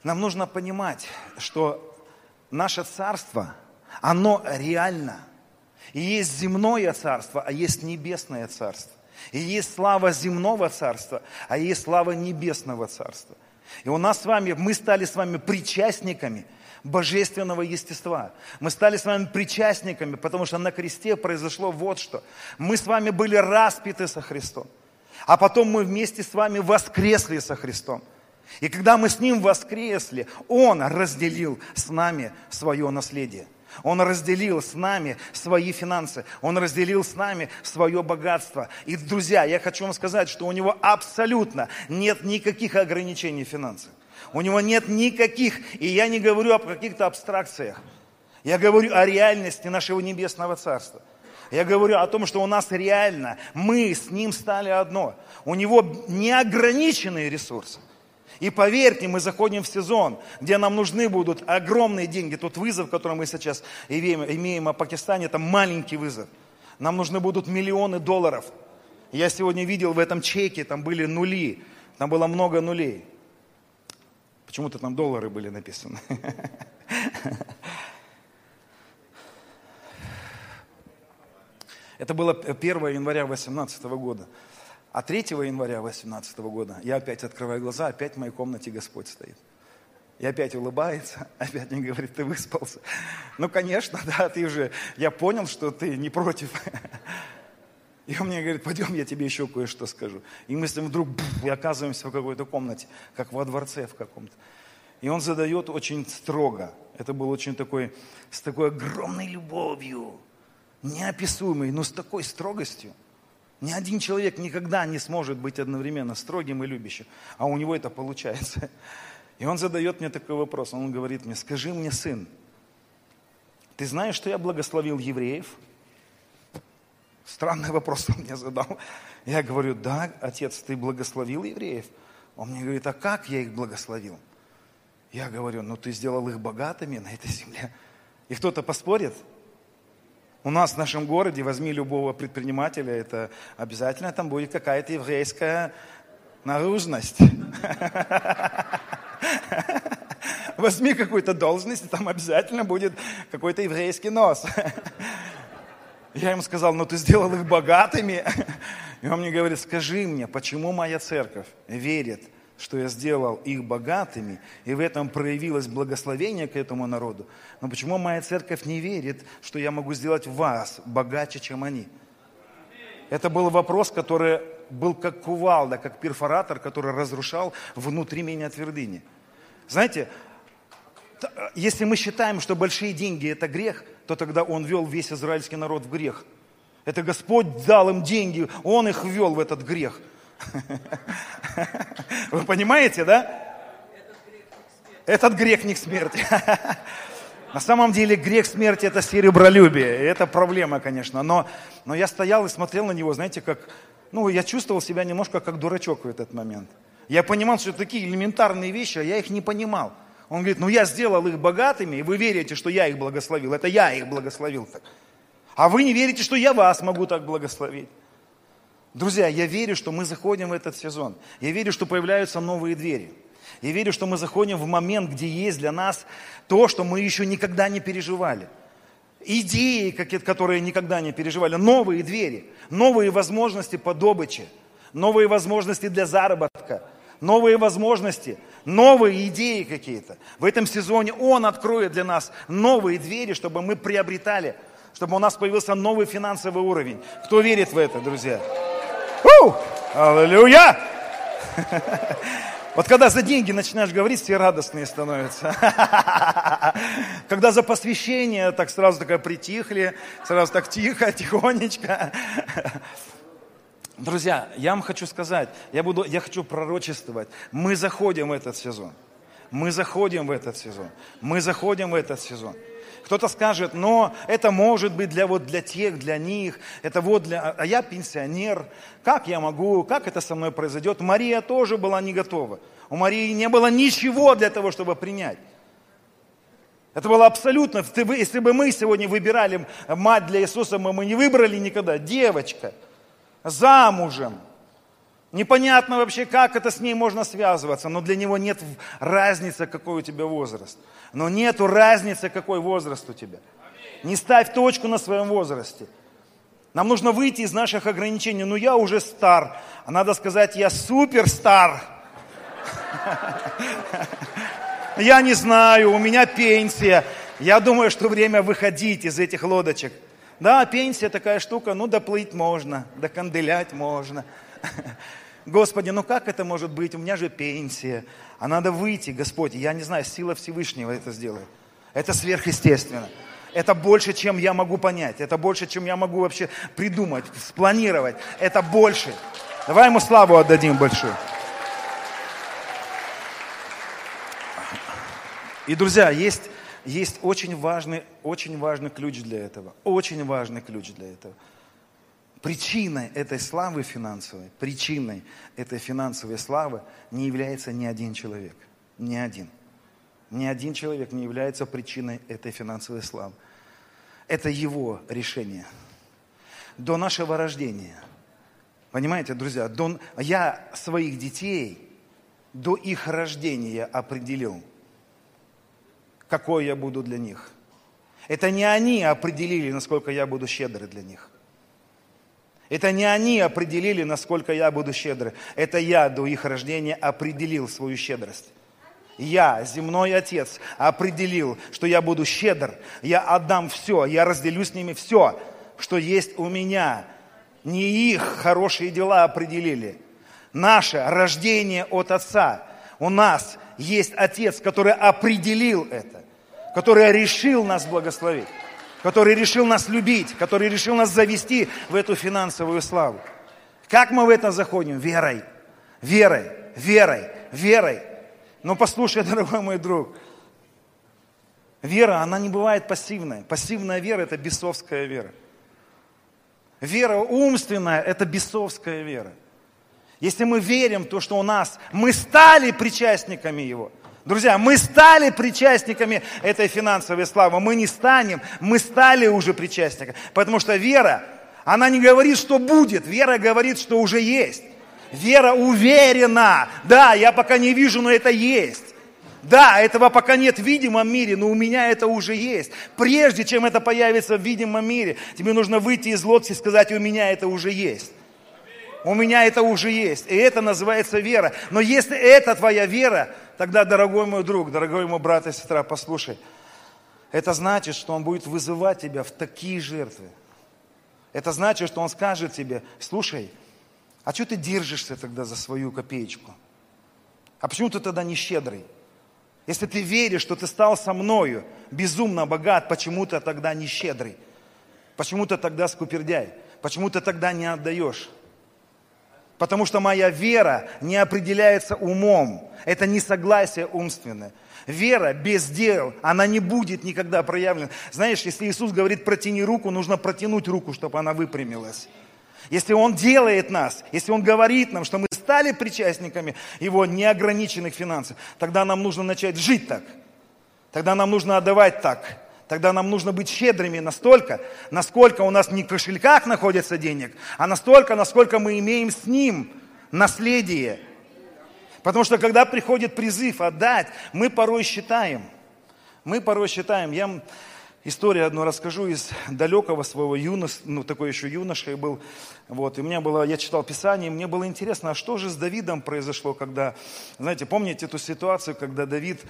нам нужно понимать, что наше царство, оно реально. И есть земное царство, а есть небесное царство. И есть слава земного царства, а есть слава небесного царства. И у нас с вами, мы стали с вами причастниками – божественного естества. Мы стали с вами причастниками, потому что на кресте произошло вот что. Мы с вами были распиты со Христом, а потом мы вместе с вами воскресли со Христом. И когда мы с Ним воскресли, Он разделил с нами свое наследие. Он разделил с нами свои финансы. Он разделил с нами свое богатство. И, друзья, я хочу вам сказать, что у него абсолютно нет никаких ограничений финансов. У него нет никаких, и я не говорю о каких-то абстракциях. Я говорю о реальности нашего небесного царства. Я говорю о том, что у нас реально, мы с ним стали одно. У него неограниченные ресурсы. И поверьте, мы заходим в сезон, где нам нужны будут огромные деньги. Тот вызов, который мы сейчас имеем, имеем о Пакистане, это маленький вызов. Нам нужны будут миллионы долларов. Я сегодня видел в этом чеке, там были нули, там было много нулей. Почему-то там доллары были написаны. Это было 1 января 2018 года. А 3 января 2018 года я опять открываю глаза, опять в моей комнате Господь стоит. И опять улыбается, опять мне говорит, ты выспался. Ну, конечно, да, ты уже, я понял, что ты не против. И он мне говорит, пойдем, я тебе еще кое-что скажу. И мы с ним вдруг и оказываемся в какой-то комнате, как во дворце в каком-то. И он задает очень строго. Это был очень такой, с такой огромной любовью, неописуемой, но с такой строгостью. Ни один человек никогда не сможет быть одновременно строгим и любящим, а у него это получается. И он задает мне такой вопрос, он говорит мне, скажи мне, сын, ты знаешь, что я благословил евреев? Странный вопрос он мне задал. Я говорю, да, отец, ты благословил евреев? Он мне говорит, а как я их благословил? Я говорю, ну ты сделал их богатыми на этой земле. И кто-то поспорит? У нас в нашем городе, возьми любого предпринимателя, это обязательно там будет какая-то еврейская наружность. Возьми какую-то должность, и там обязательно будет какой-то еврейский нос. Я ему сказал, ну ты сделал их богатыми. И он мне говорит, скажи мне, почему моя церковь верит, что я сделал их богатыми, и в этом проявилось благословение к этому народу. Но почему моя церковь не верит, что я могу сделать вас богаче, чем они? Это был вопрос, который был как кувалда, как перфоратор, который разрушал внутри меня твердыни. Знаете, если мы считаем, что большие деньги – это грех – то тогда он вел весь израильский народ в грех. Это Господь дал им деньги, Он их ввел в этот грех. Вы понимаете, да? Этот грех не к смерти. На самом деле грех смерти это серебролюбие. Это проблема, конечно. Но, но я стоял и смотрел на него, знаете, как... Ну, я чувствовал себя немножко как дурачок в этот момент. Я понимал, что такие элементарные вещи, а я их не понимал. Он говорит, ну я сделал их богатыми, и вы верите, что я их благословил. Это я их благословил так. А вы не верите, что я вас могу так благословить. Друзья, я верю, что мы заходим в этот сезон. Я верю, что появляются новые двери. Я верю, что мы заходим в момент, где есть для нас то, что мы еще никогда не переживали. Идеи, которые никогда не переживали. Новые двери, новые возможности по добыче, новые возможности для заработка, новые возможности новые идеи какие-то. В этом сезоне Он откроет для нас новые двери, чтобы мы приобретали, чтобы у нас появился новый финансовый уровень. Кто верит в это, друзья? У! Аллилуйя! Вот когда за деньги начинаешь говорить, все радостные становятся. Когда за посвящение, так сразу такая притихли, сразу так тихо, тихонечко. Друзья, я вам хочу сказать, я, буду, я хочу пророчествовать. Мы заходим в этот сезон. Мы заходим в этот сезон. Мы заходим в этот сезон. Кто-то скажет, но это может быть для, вот, для тех, для них, это вот для... А я пенсионер, как я могу, как это со мной произойдет? Мария тоже была не готова. У Марии не было ничего для того, чтобы принять. Это было абсолютно, если бы мы сегодня выбирали мать для Иисуса, мы, мы не выбрали никогда. Девочка, замужем, Непонятно вообще, как это с ней можно связываться, но для него нет разницы, какой у тебя возраст. Но нету разницы, какой возраст у тебя. Не ставь точку на своем возрасте. Нам нужно выйти из наших ограничений. Ну, я уже стар. А надо сказать, я супер стар. Я не знаю, у меня пенсия. Я думаю, что время выходить из этих лодочек. Да, пенсия такая штука, ну, доплыть можно, доканделять можно. Господи, ну как это может быть? У меня же пенсия. А надо выйти, Господь. Я не знаю, сила Всевышнего это сделает. Это сверхъестественно. Это больше, чем я могу понять. Это больше, чем я могу вообще придумать, спланировать. Это больше. Давай ему славу отдадим большую. И, друзья, есть, есть очень, важный, очень важный ключ для этого. Очень важный ключ для этого. Причиной этой славы финансовой, причиной этой финансовой славы не является ни один человек. Ни один. Ни один человек не является причиной этой финансовой славы. Это его решение. До нашего рождения. Понимаете, друзья, до, я своих детей до их рождения определил, какой я буду для них. Это не они определили, насколько я буду щедрый для них. Это не они определили, насколько я буду щедрый. Это я до их рождения определил свою щедрость. Я, земной отец, определил, что я буду щедр. Я отдам все, я разделю с ними все, что есть у меня. Не их хорошие дела определили. Наше рождение от отца. У нас есть отец, который определил это, который решил нас благословить который решил нас любить, который решил нас завести в эту финансовую славу. Как мы в это заходим? Верой, верой, верой, верой. Но послушай, дорогой мой друг, вера, она не бывает пассивной. Пассивная вера – это бесовская вера. Вера умственная – это бесовская вера. Если мы верим в то, что у нас, мы стали причастниками Его – Друзья, мы стали причастниками этой финансовой славы. Мы не станем, мы стали уже причастниками. Потому что вера, она не говорит, что будет. Вера говорит, что уже есть. Вера уверена. Да, я пока не вижу, но это есть. Да, этого пока нет в видимом мире, но у меня это уже есть. Прежде чем это появится в видимом мире, тебе нужно выйти из лодки и сказать, у меня это уже есть. У меня это уже есть. И это называется вера. Но если это твоя вера, тогда, дорогой мой друг, дорогой мой брат и сестра, послушай. Это значит, что Он будет вызывать тебя в такие жертвы. Это значит, что Он скажет тебе, слушай, а что ты держишься тогда за свою копеечку? А почему ты тогда не щедрый? Если ты веришь, что ты стал со мною безумно богат, почему ты тогда не щедрый? Почему ты тогда скупердяй? Почему ты тогда не отдаешь? Потому что моя вера не определяется умом. Это не согласие умственное. Вера без дел, она не будет никогда проявлена. Знаешь, если Иисус говорит, протяни руку, нужно протянуть руку, чтобы она выпрямилась. Если Он делает нас, если Он говорит нам, что мы стали причастниками Его неограниченных финансов, тогда нам нужно начать жить так. Тогда нам нужно отдавать так. Тогда нам нужно быть щедрыми настолько, насколько у нас не в кошельках находится денег, а настолько, насколько мы имеем с ним наследие. Потому что когда приходит призыв отдать, мы порой считаем, мы порой считаем, я историю одну расскажу из далекого своего юнош, ну такой еще юношей был, вот, и у меня было, я читал Писание, и мне было интересно, а что же с Давидом произошло, когда, знаете, помните эту ситуацию, когда Давид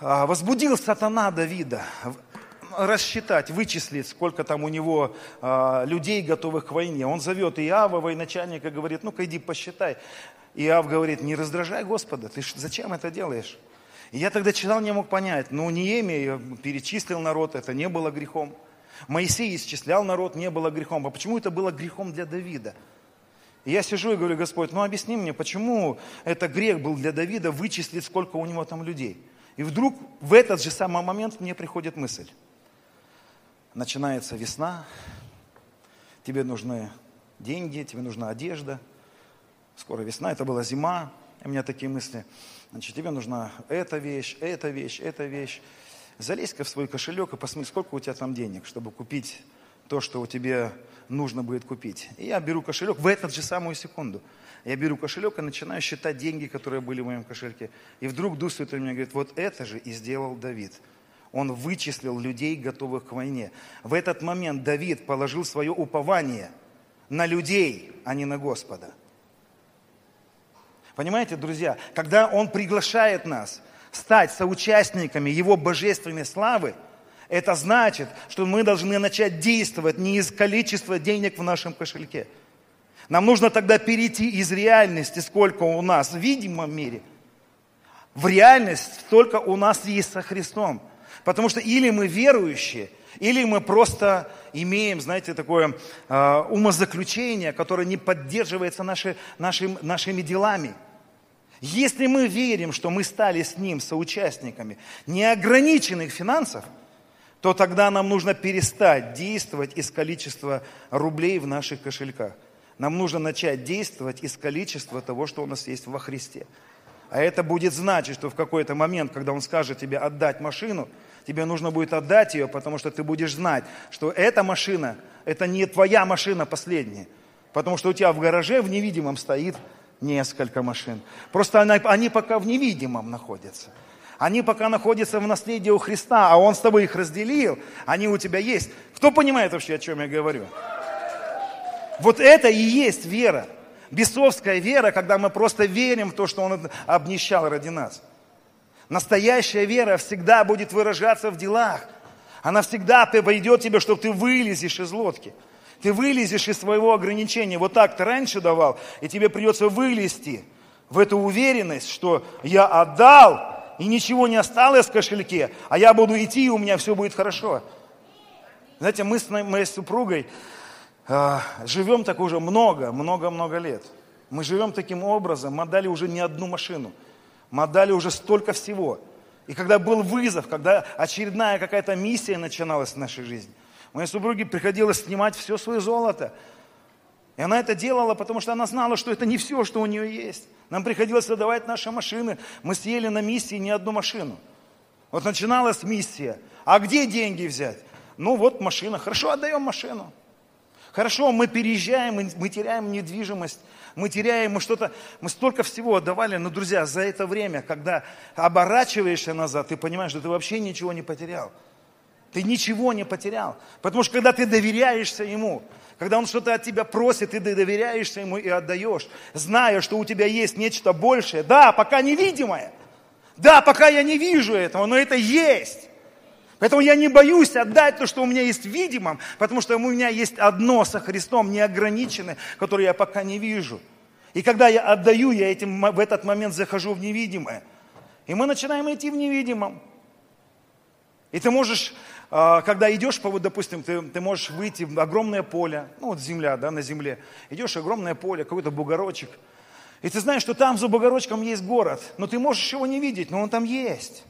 а, возбудил сатана Давида рассчитать, вычислить, сколько там у него э, людей, готовых к войне. Он зовет Иава, военачальника, говорит, ну-ка иди посчитай. Иав говорит, не раздражай Господа, ты зачем это делаешь? И я тогда читал, не мог понять, ну Неемия перечислил народ, это не было грехом. Моисей исчислял народ, не было грехом. А почему это было грехом для Давида? И я сижу и говорю, Господь, ну объясни мне, почему это грех был для Давида вычислить, сколько у него там людей. И вдруг в этот же самый момент мне приходит мысль. Начинается весна, тебе нужны деньги, тебе нужна одежда. Скоро весна, это была зима, у меня такие мысли. Значит, тебе нужна эта вещь, эта вещь, эта вещь. Залезь-ка в свой кошелек и посмотри, сколько у тебя там денег, чтобы купить то, что у тебя нужно будет купить. И я беру кошелек в эту же самую секунду. Я беру кошелек и начинаю считать деньги, которые были в моем кошельке. И вдруг Дух Святой мне говорит, вот это же и сделал Давид. Он вычислил людей, готовых к войне. В этот момент Давид положил свое упование на людей, а не на Господа. Понимаете, друзья, когда Он приглашает нас стать соучастниками Его божественной славы – это значит, что мы должны начать действовать не из количества денег в нашем кошельке. Нам нужно тогда перейти из реальности, сколько у нас в видимом мире, в реальность, столько у нас есть со Христом. Потому что или мы верующие, или мы просто имеем, знаете, такое э, умозаключение, которое не поддерживается наши, нашим, нашими делами. Если мы верим, что мы стали с Ним соучастниками неограниченных финансов – то тогда нам нужно перестать действовать из количества рублей в наших кошельках. Нам нужно начать действовать из количества того, что у нас есть во Христе. А это будет значить, что в какой-то момент, когда Он скажет тебе отдать машину, тебе нужно будет отдать ее, потому что ты будешь знать, что эта машина, это не твоя машина последняя. Потому что у тебя в гараже в невидимом стоит несколько машин. Просто они пока в невидимом находятся. Они пока находятся в наследии у Христа, а Он с тобой их разделил, они у тебя есть. Кто понимает вообще, о чем я говорю? Вот это и есть вера. Бесовская вера, когда мы просто верим в то, что Он обнищал ради нас. Настоящая вера всегда будет выражаться в делах. Она всегда пойдет тебе, чтобы ты вылезешь из лодки. Ты вылезешь из своего ограничения. Вот так ты раньше давал, и тебе придется вылезти в эту уверенность, что я отдал, и ничего не осталось в кошельке, а я буду идти, и у меня все будет хорошо. Знаете, мы с моей супругой э, живем так уже много, много-много лет. Мы живем таким образом, мы отдали уже не одну машину, мы отдали уже столько всего. И когда был вызов, когда очередная какая-то миссия начиналась в нашей жизни, моей супруге приходилось снимать все свое золото. И она это делала, потому что она знала, что это не все, что у нее есть. Нам приходилось отдавать наши машины. Мы съели на миссии не одну машину. Вот начиналась миссия. А где деньги взять? Ну вот машина. Хорошо, отдаем машину. Хорошо, мы переезжаем, мы теряем недвижимость, мы теряем, мы что-то, мы столько всего отдавали, но, друзья, за это время, когда оборачиваешься назад, ты понимаешь, что ты вообще ничего не потерял. Ты ничего не потерял. Потому что когда ты доверяешься Ему, когда Он что-то от тебя просит, ты доверяешься Ему и отдаешь, зная, что у тебя есть нечто большее. Да, пока невидимое. Да, пока я не вижу этого, но это есть. Поэтому я не боюсь отдать то, что у меня есть видимом, потому что у меня есть одно со Христом, неограниченное, которое я пока не вижу. И когда я отдаю, я этим, в этот момент захожу в невидимое. И мы начинаем идти в невидимом. И ты можешь а, когда идешь, вот, допустим, ты, ты можешь выйти в огромное поле, ну вот земля, да, на земле, идешь огромное поле, какой-то бугорочек, и ты знаешь, что там за бугорочком есть город, но ты можешь его не видеть, но он там есть.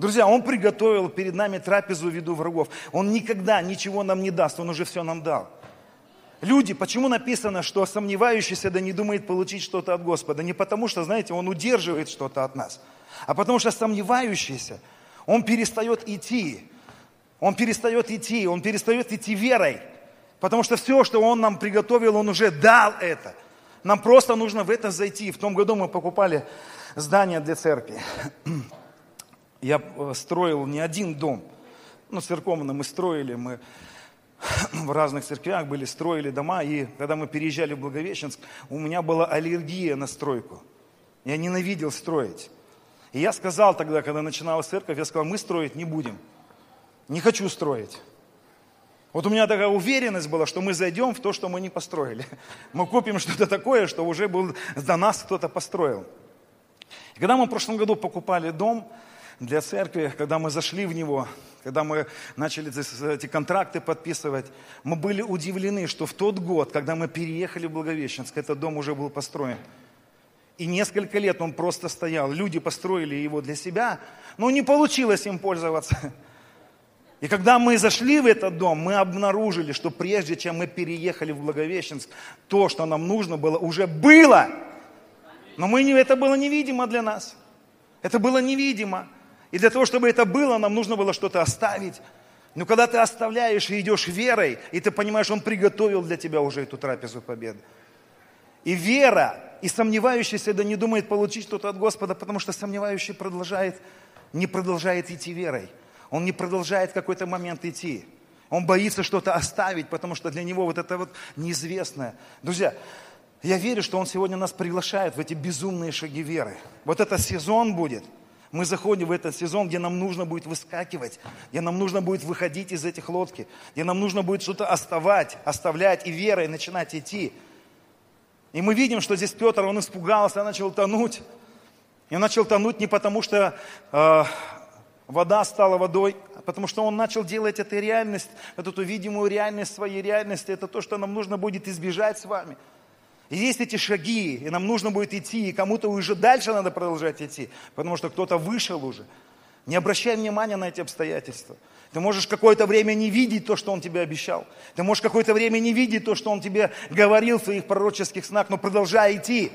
Друзья, Он приготовил перед нами трапезу в виду врагов. Он никогда ничего нам не даст, Он уже все нам дал. Люди, почему написано, что сомневающийся да не думает получить что-то от Господа? Не потому что, знаете, он удерживает что-то от нас, а потому что сомневающийся, он перестает идти. Он перестает идти, он перестает идти верой. Потому что все, что он нам приготовил, он уже дал это. Нам просто нужно в это зайти. В том году мы покупали здание для церкви. Я э, строил не один дом. Ну, церковно мы строили, мы в разных церквях были, строили дома. И когда мы переезжали в Благовещенск, у меня была аллергия на стройку. Я ненавидел строить. И я сказал тогда, когда начиналась церковь, я сказал, мы строить не будем – не хочу строить. Вот у меня такая уверенность была, что мы зайдем в то, что мы не построили. Мы купим что-то такое, что уже был, до нас кто-то построил. И когда мы в прошлом году покупали дом, для церкви, когда мы зашли в него, когда мы начали эти контракты подписывать, мы были удивлены, что в тот год, когда мы переехали в Благовещенск, этот дом уже был построен. И несколько лет он просто стоял. Люди построили его для себя, но не получилось им пользоваться. И когда мы зашли в этот дом, мы обнаружили, что прежде чем мы переехали в Благовещенск, то, что нам нужно было, уже было. Но мы не, это было невидимо для нас. Это было невидимо. И для того, чтобы это было, нам нужно было что-то оставить. Но когда ты оставляешь и идешь верой, и ты понимаешь, Он приготовил для тебя уже эту трапезу победы. И вера, и сомневающийся да не думает получить что-то от Господа, потому что сомневающий продолжает, не продолжает идти верой. Он не продолжает в какой-то момент идти. Он боится что-то оставить, потому что для него вот это вот неизвестное. Друзья, я верю, что Он сегодня нас приглашает в эти безумные шаги веры. Вот этот сезон будет – мы заходим в этот сезон, где нам нужно будет выскакивать, где нам нужно будет выходить из этих лодки, где нам нужно будет что-то оставать, оставлять и верой начинать идти. И мы видим, что здесь Петр, он испугался, начал тонуть. И он начал тонуть не потому, что э, вода стала водой, а потому что он начал делать эту реальность, эту видимую реальность своей реальности. Это то, что нам нужно будет избежать с вами – и есть эти шаги, и нам нужно будет идти, и кому-то уже дальше надо продолжать идти, потому что кто-то вышел уже. Не обращай внимания на эти обстоятельства. Ты можешь какое-то время не видеть то, что Он тебе обещал. Ты можешь какое-то время не видеть то, что Он тебе говорил в своих пророческих снах, но продолжай идти.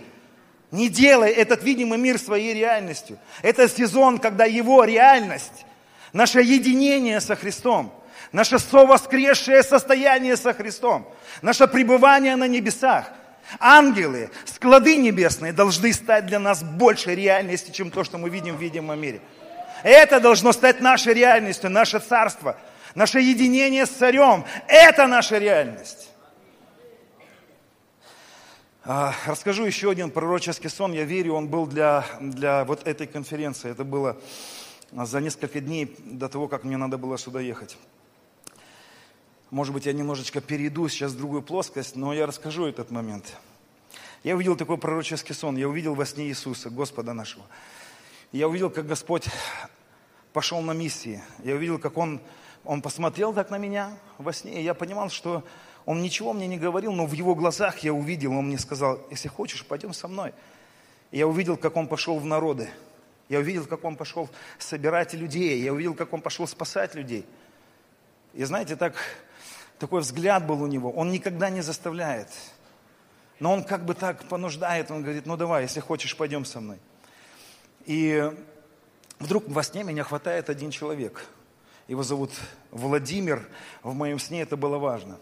Не делай этот видимый мир своей реальностью. Это сезон, когда Его реальность, наше единение со Христом, наше совоскресшее состояние со Христом, наше пребывание на небесах – Ангелы, склады небесные должны стать для нас большей реальностью, чем то, что мы видим в видимом мире. Это должно стать нашей реальностью, наше царство, наше единение с царем. Это наша реальность. А, расскажу еще один пророческий сон. Я верю, он был для, для вот этой конференции. Это было за несколько дней до того, как мне надо было сюда ехать. Может быть, я немножечко перейду сейчас в другую плоскость, но я расскажу этот момент. Я увидел такой пророческий сон. Я увидел во сне Иисуса, Господа нашего. Я увидел, как Господь пошел на миссии. Я увидел, как Он, он посмотрел так на меня во сне. И я понимал, что Он ничего мне не говорил, но в Его глазах я увидел, Он мне сказал, если хочешь, пойдем со мной. И я увидел, как Он пошел в народы. Я увидел, как Он пошел собирать людей. Я увидел, как Он пошел спасать людей. И знаете, так такой взгляд был у него. Он никогда не заставляет. Но он как бы так понуждает, он говорит, ну давай, если хочешь, пойдем со мной. И вдруг во сне меня хватает один человек. Его зовут Владимир. В моем сне это было важно.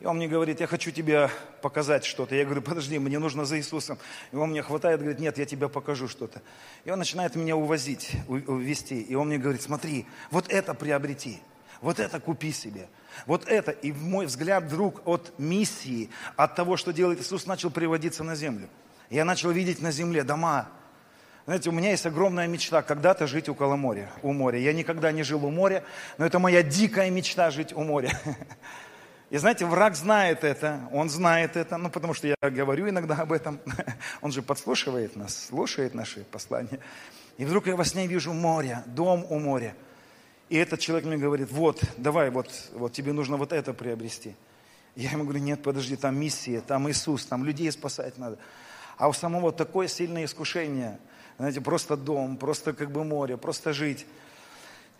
И он мне говорит, я хочу тебе показать что-то. Я говорю, подожди, мне нужно за Иисусом. И он мне хватает, говорит, нет, я тебе покажу что-то. И он начинает меня увозить, увести. И он мне говорит, смотри, вот это приобрети, вот это купи себе. Вот это, и мой взгляд вдруг от миссии, от того, что делает Иисус, начал приводиться на землю. Я начал видеть на земле дома. Знаете, у меня есть огромная мечта когда-то жить около моря, у моря. Я никогда не жил у моря, но это моя дикая мечта жить у моря. И знаете, враг знает это, он знает это, ну потому что я говорю иногда об этом. Он же подслушивает нас, слушает наши послания. И вдруг я во сне вижу море, дом у моря. И этот человек мне говорит, вот, давай, вот, вот тебе нужно вот это приобрести. Я ему говорю, нет, подожди, там миссия, там Иисус, там людей спасать надо. А у самого такое сильное искушение, знаете, просто дом, просто как бы море, просто жить.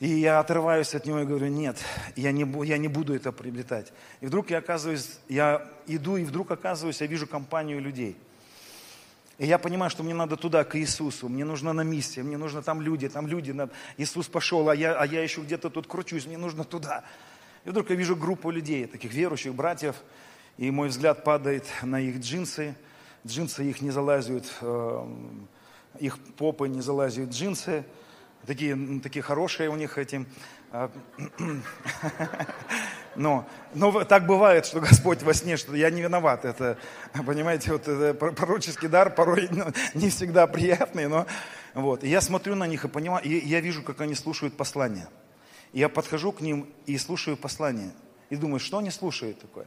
И я отрываюсь от него и говорю, нет, я не, я не буду это приобретать. И вдруг я оказываюсь, я иду, и вдруг оказываюсь, я вижу компанию людей – и я понимаю, что мне надо туда, к Иисусу, мне нужно на миссии, мне нужно там люди, там люди, Иисус пошел, а я, а я еще где-то тут кручусь, мне нужно туда. И вдруг я вижу группу людей, таких верующих братьев, и мой взгляд падает на их джинсы, джинсы их не залазят, э, их попы не залазят джинсы, такие, такие хорошие у них эти но, но так бывает, что Господь во сне, что я не виноват. Это, понимаете, вот это пророческий дар порой ну, не всегда приятный, но вот. И я смотрю на них и понимаю, и я вижу, как они слушают послание. И я подхожу к ним и слушаю послание. И думаю, что они слушают такое?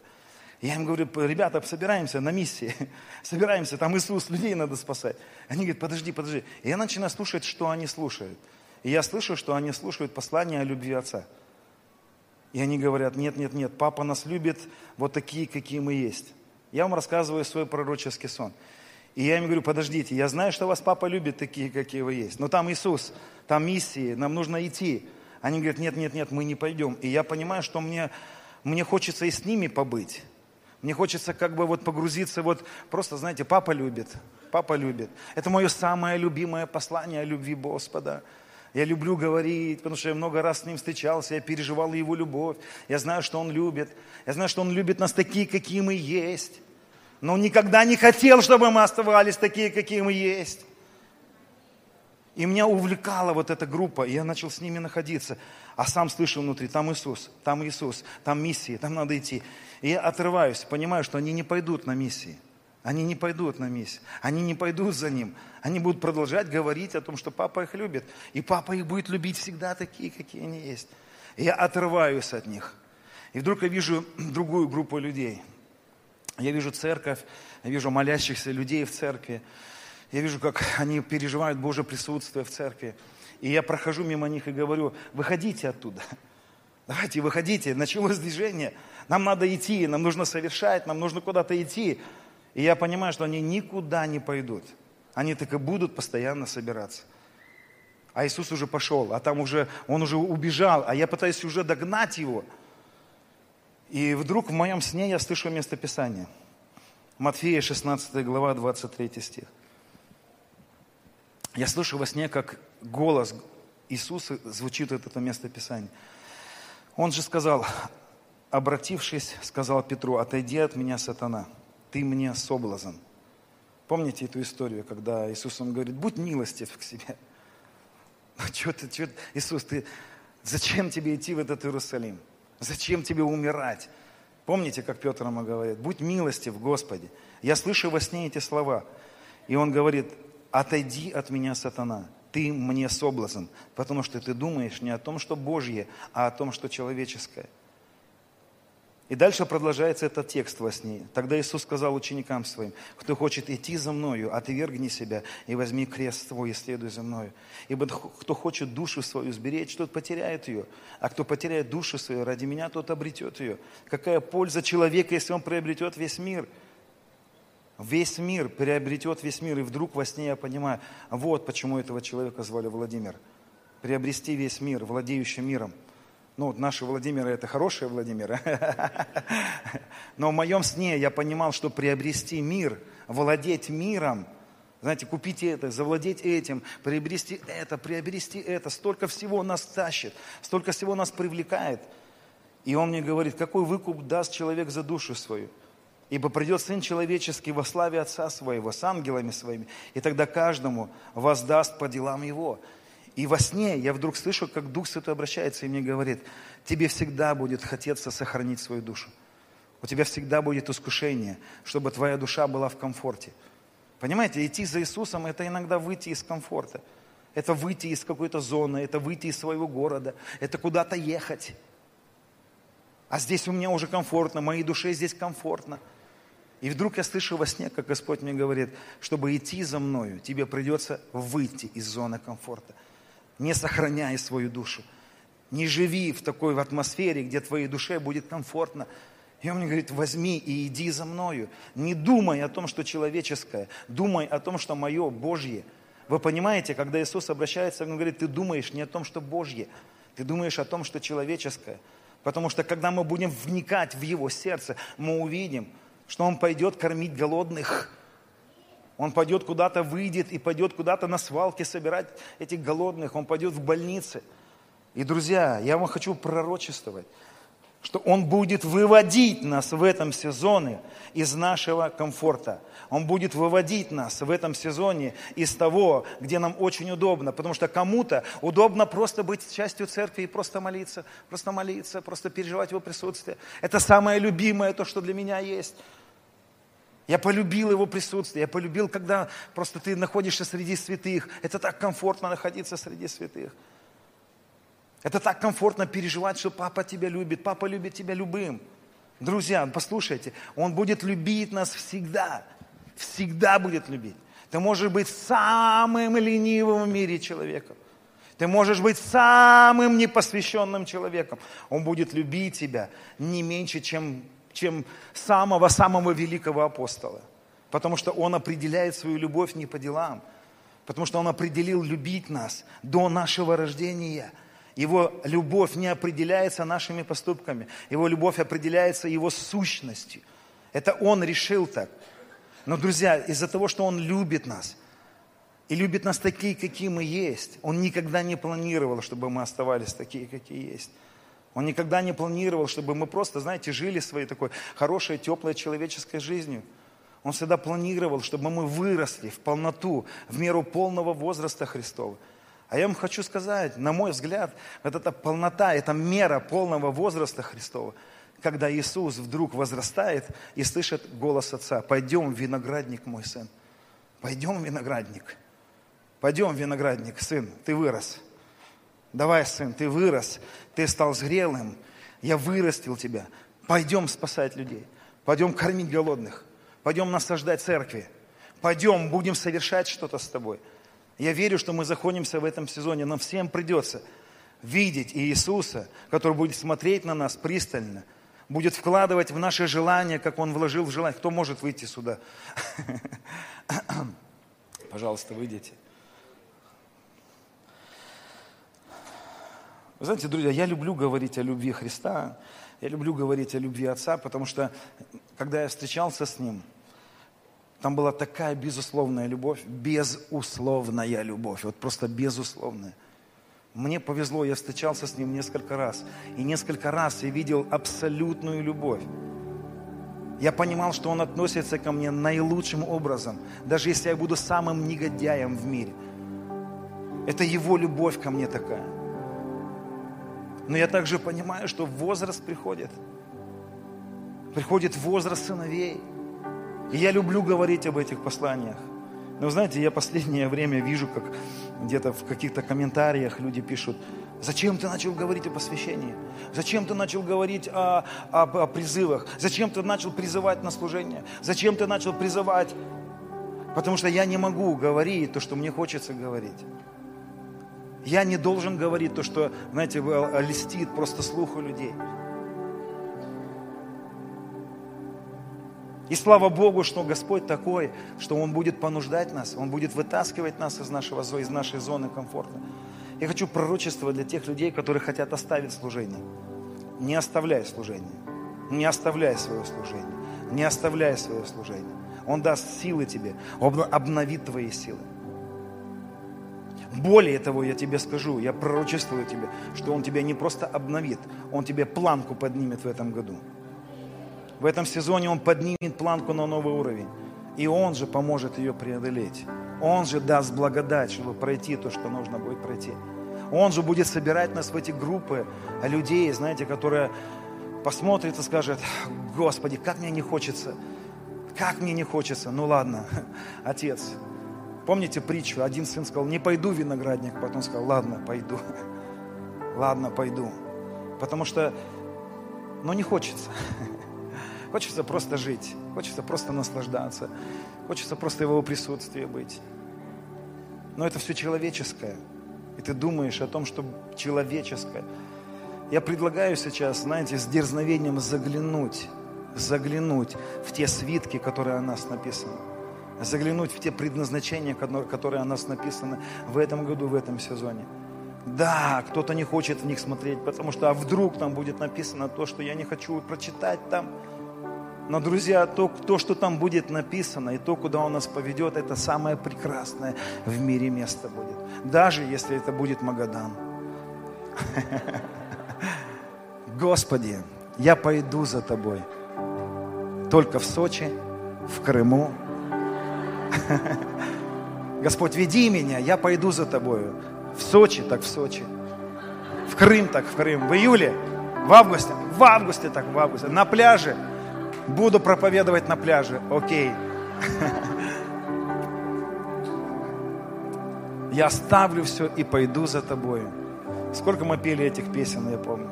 Я им говорю, ребята, собираемся на миссии, собираемся, там Иисус, людей надо спасать. Они говорят, подожди, подожди. И я начинаю слушать, что они слушают. И я слышу, что они слушают послание о любви отца. И они говорят, нет, нет, нет, папа нас любит вот такие, какие мы есть. Я вам рассказываю свой пророческий сон. И я им говорю, подождите, я знаю, что вас папа любит такие, какие вы есть. Но там Иисус, там миссии, нам нужно идти. Они говорят, нет, нет, нет, мы не пойдем. И я понимаю, что мне, мне хочется и с ними побыть. Мне хочется как бы вот погрузиться, вот просто, знаете, папа любит, папа любит. Это мое самое любимое послание о любви Господа. Я люблю говорить, потому что я много раз с ним встречался, я переживал его любовь. Я знаю, что он любит. Я знаю, что он любит нас такие, какие мы есть. Но он никогда не хотел, чтобы мы оставались такие, какие мы есть. И меня увлекала вот эта группа, и я начал с ними находиться. А сам слышу внутри, там Иисус, там Иисус, там миссии, там надо идти. И я отрываюсь, понимаю, что они не пойдут на миссии. Они не пойдут на миссию. Они не пойдут за ним. Они будут продолжать говорить о том, что папа их любит. И папа их будет любить всегда такие, какие они есть. И я отрываюсь от них. И вдруг я вижу другую группу людей. Я вижу церковь, я вижу молящихся людей в церкви. Я вижу, как они переживают Божье присутствие в церкви. И я прохожу мимо них и говорю, выходите оттуда. Давайте, выходите, началось движение. Нам надо идти, нам нужно совершать, нам нужно куда-то идти. И я понимаю, что они никуда не пойдут. Они так и будут постоянно собираться. А Иисус уже пошел, а там уже, он уже убежал, а я пытаюсь уже догнать его. И вдруг в моем сне я слышу местописание. Матфея 16 глава, 23 стих. Я слышу во сне, как голос Иисуса звучит это местописание. Он же сказал, обратившись, сказал Петру, отойди от меня, сатана, ты мне соблазн. Помните эту историю, когда Иисус он говорит, будь милостив к себе. Ну, что ты, что, Иисус, ты, зачем тебе идти в этот Иерусалим? Зачем тебе умирать? Помните, как Петр ему говорит, будь милостив, Господи. Я слышу во сне эти слова. И он говорит, отойди от меня, сатана, ты мне соблазн, потому что ты думаешь не о том, что Божье, а о том, что человеческое. И дальше продолжается этот текст во сне. Тогда Иисус сказал ученикам своим, кто хочет идти за мною, отвергни себя и возьми крест свой и следуй за мною. Ибо кто хочет душу свою сберечь, тот потеряет ее. А кто потеряет душу свою ради меня, тот обретет ее. Какая польза человека, если он приобретет весь мир? Весь мир приобретет весь мир. И вдруг во сне я понимаю, вот почему этого человека звали Владимир. Приобрести весь мир, владеющий миром – ну, вот наши Владимиры это хорошие Владимиры. Но в моем сне я понимал, что приобрести мир, владеть миром, знаете, купить это, завладеть этим, приобрести это, приобрести это, столько всего нас тащит, столько всего нас привлекает. И он мне говорит, какой выкуп даст человек за душу свою? Ибо придет Сын Человеческий во славе Отца Своего, с ангелами Своими, и тогда каждому воздаст по делам Его. И во сне я вдруг слышу, как Дух Святой обращается и мне говорит, тебе всегда будет хотеться сохранить свою душу. У тебя всегда будет искушение, чтобы твоя душа была в комфорте. Понимаете, идти за Иисусом – это иногда выйти из комфорта. Это выйти из какой-то зоны, это выйти из своего города, это куда-то ехать. А здесь у меня уже комфортно, моей душе здесь комфортно. И вдруг я слышу во сне, как Господь мне говорит, чтобы идти за мною, тебе придется выйти из зоны комфорта не сохраняй свою душу. Не живи в такой атмосфере, где твоей душе будет комфортно. И он мне говорит, возьми и иди за мною. Не думай о том, что человеческое, думай о том, что мое, Божье. Вы понимаете, когда Иисус обращается, он говорит, ты думаешь не о том, что Божье, ты думаешь о том, что человеческое. Потому что когда мы будем вникать в Его сердце, мы увидим, что Он пойдет кормить голодных, он пойдет куда-то, выйдет и пойдет куда-то на свалке собирать этих голодных. Он пойдет в больницы. И, друзья, я вам хочу пророчествовать, что Он будет выводить нас в этом сезоне из нашего комфорта. Он будет выводить нас в этом сезоне из того, где нам очень удобно. Потому что кому-то удобно просто быть частью церкви и просто молиться, просто молиться, просто переживать Его присутствие. Это самое любимое, то, что для меня есть. Я полюбил его присутствие, я полюбил, когда просто ты находишься среди святых. Это так комфортно находиться среди святых. Это так комфортно переживать, что папа тебя любит, папа любит тебя любым. Друзья, послушайте, он будет любить нас всегда. Всегда будет любить. Ты можешь быть самым ленивым в мире человеком. Ты можешь быть самым непосвященным человеком. Он будет любить тебя не меньше, чем, чем самого-самого великого апостола. Потому что он определяет свою любовь не по делам. Потому что он определил любить нас до нашего рождения. Его любовь не определяется нашими поступками. Его любовь определяется его сущностью. Это он решил так. Но, друзья, из-за того, что он любит нас – и любит нас такие, какие мы есть. Он никогда не планировал, чтобы мы оставались такие, какие есть. Он никогда не планировал, чтобы мы просто, знаете, жили своей такой хорошей, теплой человеческой жизнью. Он всегда планировал, чтобы мы выросли в полноту, в меру полного возраста Христова. А я вам хочу сказать, на мой взгляд, вот эта полнота, эта мера полного возраста Христова, когда Иисус вдруг возрастает и слышит голос Отца, пойдем, виноградник мой сын, пойдем, виноградник. Пойдем, виноградник, сын, ты вырос. Давай, сын, ты вырос, ты стал зрелым, я вырастил тебя. Пойдем спасать людей, пойдем кормить голодных, пойдем насаждать церкви, пойдем, будем совершать что-то с тобой. Я верю, что мы заходимся в этом сезоне, нам всем придется видеть Иисуса, который будет смотреть на нас пристально, будет вкладывать в наши желания, как Он вложил в желание. Кто может выйти сюда? Пожалуйста, выйдите. Вы знаете, друзья, я люблю говорить о любви Христа, я люблю говорить о любви Отца, потому что, когда я встречался с Ним, там была такая безусловная любовь, безусловная любовь, вот просто безусловная. Мне повезло, я встречался с Ним несколько раз, и несколько раз я видел абсолютную любовь. Я понимал, что Он относится ко мне наилучшим образом, даже если я буду самым негодяем в мире. Это Его любовь ко мне такая. Но я также понимаю, что возраст приходит. Приходит возраст сыновей. И я люблю говорить об этих посланиях. Но знаете, я последнее время вижу, как где-то в каких-то комментариях люди пишут, зачем ты начал говорить о посвящении? Зачем ты начал говорить о, о, о призывах? Зачем ты начал призывать на служение? Зачем ты начал призывать? Потому что я не могу говорить то, что мне хочется говорить. Я не должен говорить то, что, знаете, льстит просто слуху людей. И слава Богу, что Господь такой, что Он будет понуждать нас, Он будет вытаскивать нас из, нашего, из нашей зоны комфорта. Я хочу пророчествовать для тех людей, которые хотят оставить служение. Не оставляй служение. Не оставляй свое служение. Не оставляй свое служение. Он даст силы тебе, Он обновит твои силы. Более того, я тебе скажу, я пророчествую тебе, что Он тебя не просто обновит, Он тебе планку поднимет в этом году. В этом сезоне Он поднимет планку на новый уровень. И Он же поможет ее преодолеть. Он же даст благодать, чтобы пройти то, что нужно будет пройти. Он же будет собирать нас в эти группы людей, знаете, которые посмотрят и скажут, Господи, как мне не хочется, как мне не хочется. Ну ладно, Отец, Помните притчу? Один сын сказал, не пойду в виноградник, потом сказал, ладно, пойду. Ладно, пойду. Потому что, ну, не хочется. Хочется просто жить, хочется просто наслаждаться, хочется просто его присутствии быть. Но это все человеческое. И ты думаешь о том, что человеческое. Я предлагаю сейчас, знаете, с дерзновением заглянуть, заглянуть в те свитки, которые о нас написаны заглянуть в те предназначения, которые о нас написаны в этом году, в этом сезоне. Да, кто-то не хочет в них смотреть, потому что а вдруг там будет написано то, что я не хочу прочитать там. Но, друзья, то, то, что там будет написано, и то, куда он нас поведет, это самое прекрасное в мире место будет. Даже если это будет Магадан. Господи, я пойду за Тобой. Только в Сочи, в Крыму, Господь, веди меня, я пойду за тобою. В Сочи, так в Сочи. В Крым, так в Крым. В июле, в августе, в августе, так в августе. На пляже. Буду проповедовать на пляже. Окей. Я оставлю все и пойду за тобою. Сколько мы пели этих песен, я помню.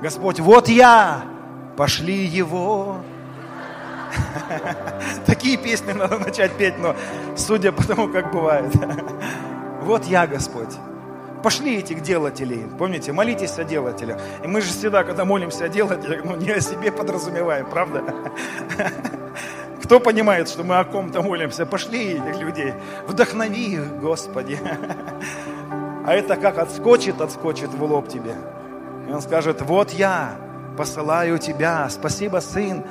Господь, вот я, пошли его Такие песни надо начать петь, но судя по тому, как бывает. Вот я, Господь. Пошли этих делателей. Помните, молитесь о делателях. И мы же всегда, когда молимся о делателях, ну не о себе подразумеваем, правда? Кто понимает, что мы о ком-то молимся? Пошли этих людей. Вдохнови их, Господи. А это как отскочит, отскочит в лоб тебе. И он скажет, вот я посылаю тебя. Спасибо, сын,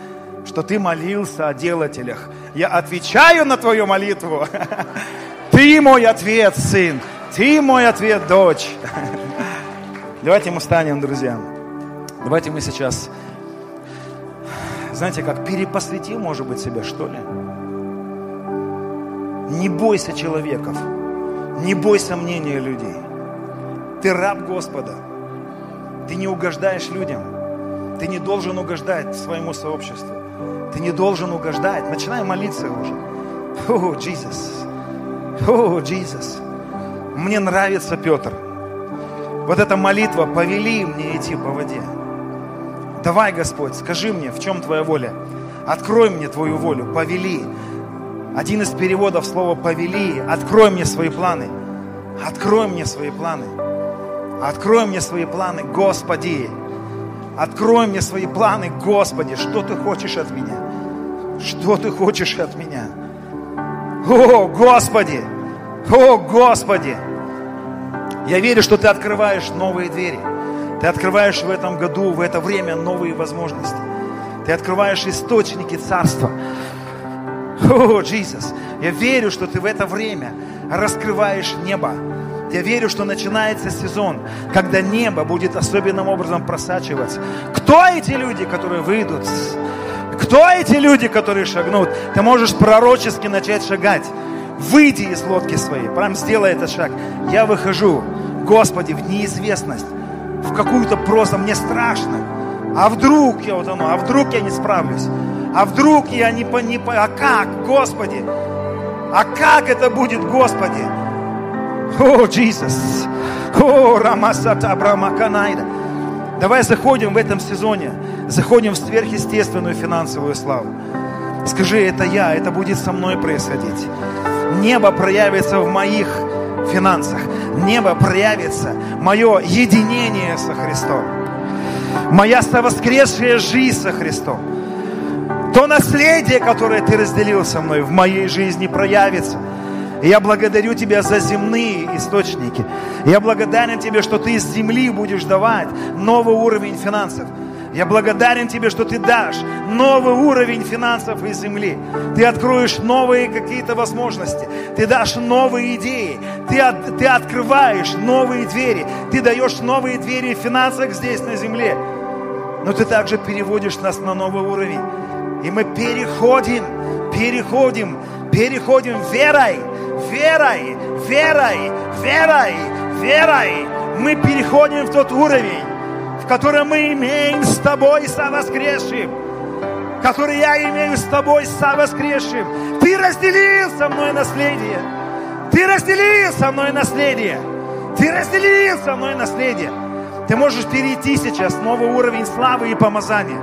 что ты молился о делателях. Я отвечаю на твою молитву. Ты мой ответ, сын. Ты мой ответ, дочь. Давайте мы станем, друзья. Давайте мы сейчас, знаете, как перепосвятим, может быть, себя, что ли? Не бойся человеков, не бойся мнения людей. Ты раб Господа. Ты не угождаешь людям. Ты не должен угождать своему сообществу. Ты не должен угождать. Начинай молиться уже. О, Иисус. О, Иисус. Мне нравится Петр. Вот эта молитва, повели мне идти по воде. Давай, Господь, скажи мне, в чем Твоя воля. Открой мне Твою волю, повели. Один из переводов слова «повели». Открой мне свои планы. Открой мне свои планы. Открой мне свои планы, Господи. Открой мне свои планы, Господи. Что Ты хочешь от меня? Что Ты хочешь от меня? О, Господи! О, Господи! Я верю, что Ты открываешь новые двери. Ты открываешь в этом году, в это время новые возможности. Ты открываешь источники Царства. О, Иисус, я верю, что Ты в это время раскрываешь небо. Я верю, что начинается сезон, когда небо будет особенным образом просачиваться. Кто эти люди, которые выйдут? Кто эти люди, которые шагнут? Ты можешь пророчески начать шагать. Выйди из лодки своей, прям сделай этот шаг. Я выхожу, Господи, в неизвестность, в какую-то просто, мне страшно. А вдруг я вот оно, а вдруг я не справлюсь? А вдруг я не по, не по, а как, Господи? А как это будет, Господи? О, Иисус! О, Рамасата Абрамаканайда! Давай заходим в этом сезоне, заходим в сверхъестественную финансовую славу. Скажи, это я, это будет со мной происходить. Небо проявится в моих финансах. Небо проявится, мое единение со Христом. Моя совоскресшая жизнь со Христом. То наследие, которое ты разделил со мной, в моей жизни проявится – я благодарю Тебя за земные источники. Я благодарен Тебе, что Ты из земли будешь давать новый уровень финансов. Я благодарен Тебе, что Ты дашь новый уровень финансов из земли. Ты откроешь новые какие-то возможности. Ты дашь новые идеи. Ты, от, ты открываешь новые двери. Ты даешь новые двери в финансах здесь на земле. Но Ты также переводишь нас на новый уровень. И мы переходим, переходим, переходим верой верой, верой, верой, верой мы переходим в тот уровень, в котором мы имеем с тобой со воскресшим, который я имею с тобой со воскресшим. Ты разделил со мной наследие. Ты разделил со мной наследие. Ты разделил со мной наследие. Ты можешь перейти сейчас в новый уровень славы и помазания.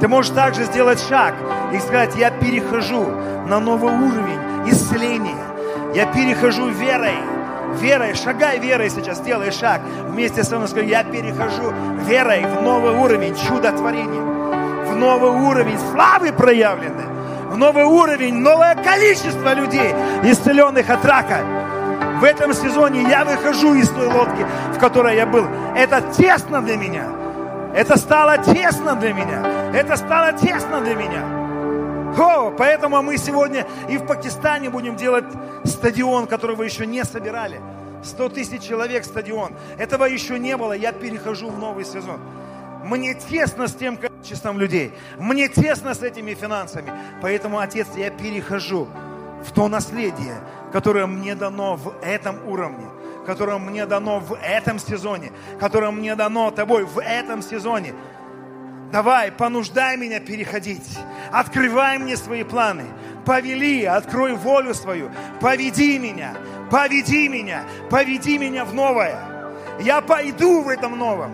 Ты можешь также сделать шаг и сказать, я перехожу на новый уровень исцеления, я перехожу верой. Верой, шагай верой сейчас, делай шаг. Вместе со мной скажи, я перехожу верой в новый уровень чудотворения. В новый уровень славы проявленной. В новый уровень, новое количество людей, исцеленных от рака. В этом сезоне я выхожу из той лодки, в которой я был. Это тесно для меня. Это стало тесно для меня. Это стало тесно для меня. О, поэтому мы сегодня и в Пакистане будем делать стадион, который вы еще не собирали. 100 тысяч человек стадион. Этого еще не было. Я перехожу в новый сезон. Мне тесно с тем количеством людей. Мне тесно с этими финансами. Поэтому, Отец, я перехожу в то наследие, которое мне дано в этом уровне, которое мне дано в этом сезоне, которое мне дано тобой в этом сезоне. Давай, понуждай меня переходить. Открывай мне свои планы. Повели, открой волю свою. Поведи меня, поведи меня, поведи меня в новое. Я пойду в этом новом.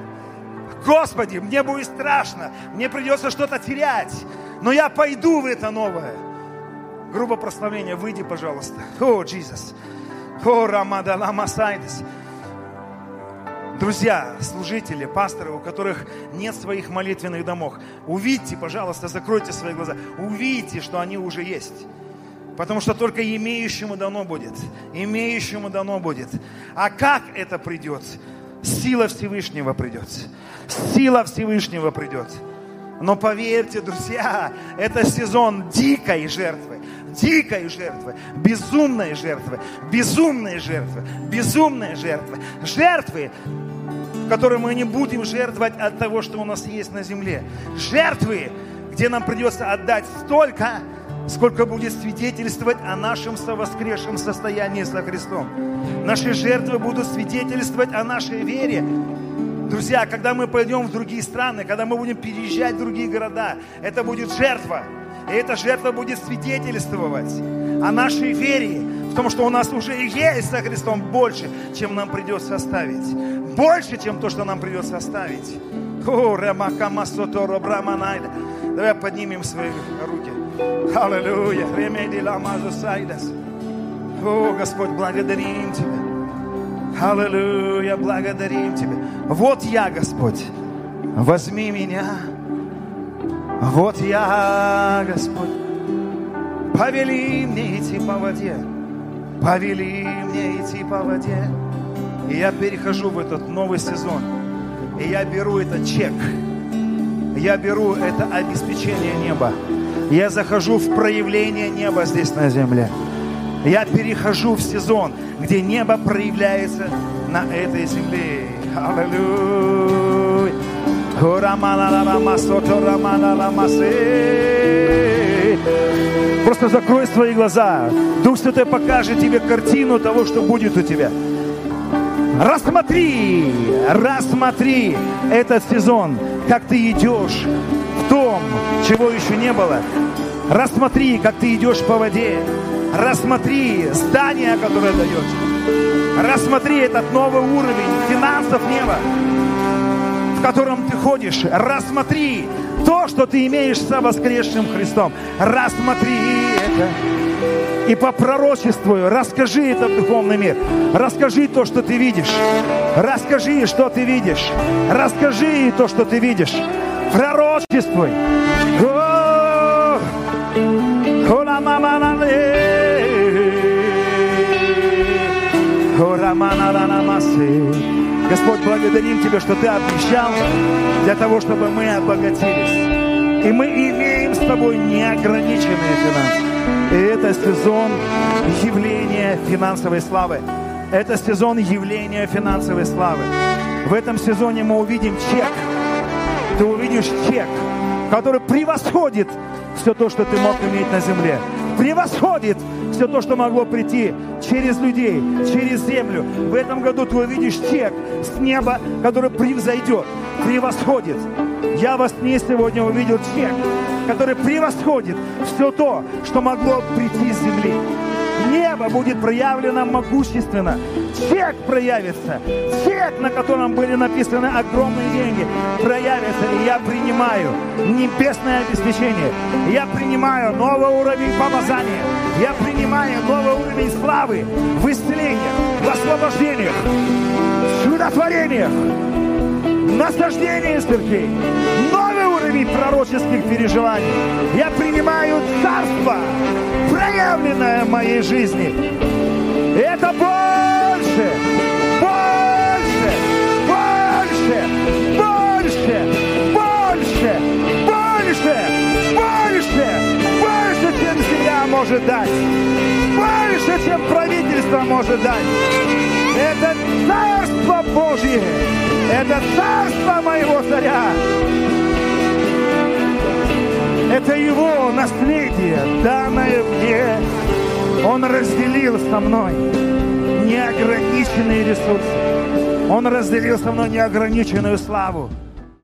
Господи, мне будет страшно, мне придется что-то терять, но я пойду в это новое. Грубо прославление, выйди, пожалуйста. О, Иисус. О, Рамадала Масайдес. Друзья, служители, пасторы, у которых нет своих молитвенных домов, увидьте, пожалуйста, закройте свои глаза, увидите, что они уже есть. Потому что только имеющему дано будет. Имеющему дано будет. А как это придет? Сила Всевышнего придет. Сила Всевышнего придет. Но поверьте, друзья, это сезон дикой жертвы. Дикой жертвы, безумной жертвы, безумной жертвы, безумной жертвы. Жертвы, в которой мы не будем жертвовать от того, что у нас есть на земле. Жертвы, где нам придется отдать столько, сколько будет свидетельствовать о нашем совоскресшем состоянии со Христом. Наши жертвы будут свидетельствовать о нашей вере. Друзья, когда мы пойдем в другие страны, когда мы будем переезжать в другие города, это будет жертва. И эта жертва будет свидетельствовать о нашей вере, в том, что у нас уже есть со Христом больше, чем нам придется оставить. Больше, чем то, что нам придется оставить. Давай поднимем свои руки. Аллилуйя. О, Господь, благодарим Тебя. Аллилуйя, благодарим Тебя. Вот я, Господь, возьми меня. Вот я, Господь, повели мне идти по воде. Повели мне идти по воде. И я перехожу в этот новый сезон. И я беру этот чек. Я беру это обеспечение неба. Я захожу в проявление неба здесь на земле. Я перехожу в сезон, где небо проявляется на этой земле. Аллилуйя. Просто закрой свои глаза. Дух Святой покажет тебе картину того, что будет у тебя. Рассмотри, рассмотри этот сезон, как ты идешь в том, чего еще не было. Рассмотри, как ты идешь по воде. Рассмотри здание, которое дает. Рассмотри этот новый уровень финансов неба, в котором ты ходишь. Рассмотри то, что ты имеешь со воскресшим Христом. Рассмотри это и попророчествую, расскажи это в духовный мир. Расскажи то, что ты видишь. Расскажи, что ты видишь. Расскажи то, что ты видишь. Пророчествуй. Господь, благодарим Тебя, что Ты обещал для того, чтобы мы обогатились. И мы имеем с Тобой неограниченные финансы. И это сезон явления финансовой славы. Это сезон явления финансовой славы. В этом сезоне мы увидим чек. Ты увидишь чек, который превосходит все то, что ты мог иметь на земле. Превосходит все то, что могло прийти через людей, через землю. В этом году ты увидишь чек с неба, который превзойдет, превосходит. Я во сне сегодня увидел чек, который превосходит все то, что могло прийти с земли. Небо будет проявлено могущественно. Чек проявится. Чек, на котором были написаны огромные деньги, проявится. И я принимаю небесное обеспечение. Я принимаю новый уровень помазания. Я принимаю новый уровень славы в исцелениях, в освобождениях, в чудотворениях, насаждении церквей уровень пророческих переживаний. Я принимаю царство, проявленное в моей жизни. Это больше, больше, больше, больше, больше, больше, больше, больше, чем земля может дать. Больше, чем правительство может дать. Это царство Божье. Это царство моего царя. Это его наследие, данное мне. Он разделил со мной неограниченные ресурсы. Он разделил со мной неограниченную славу.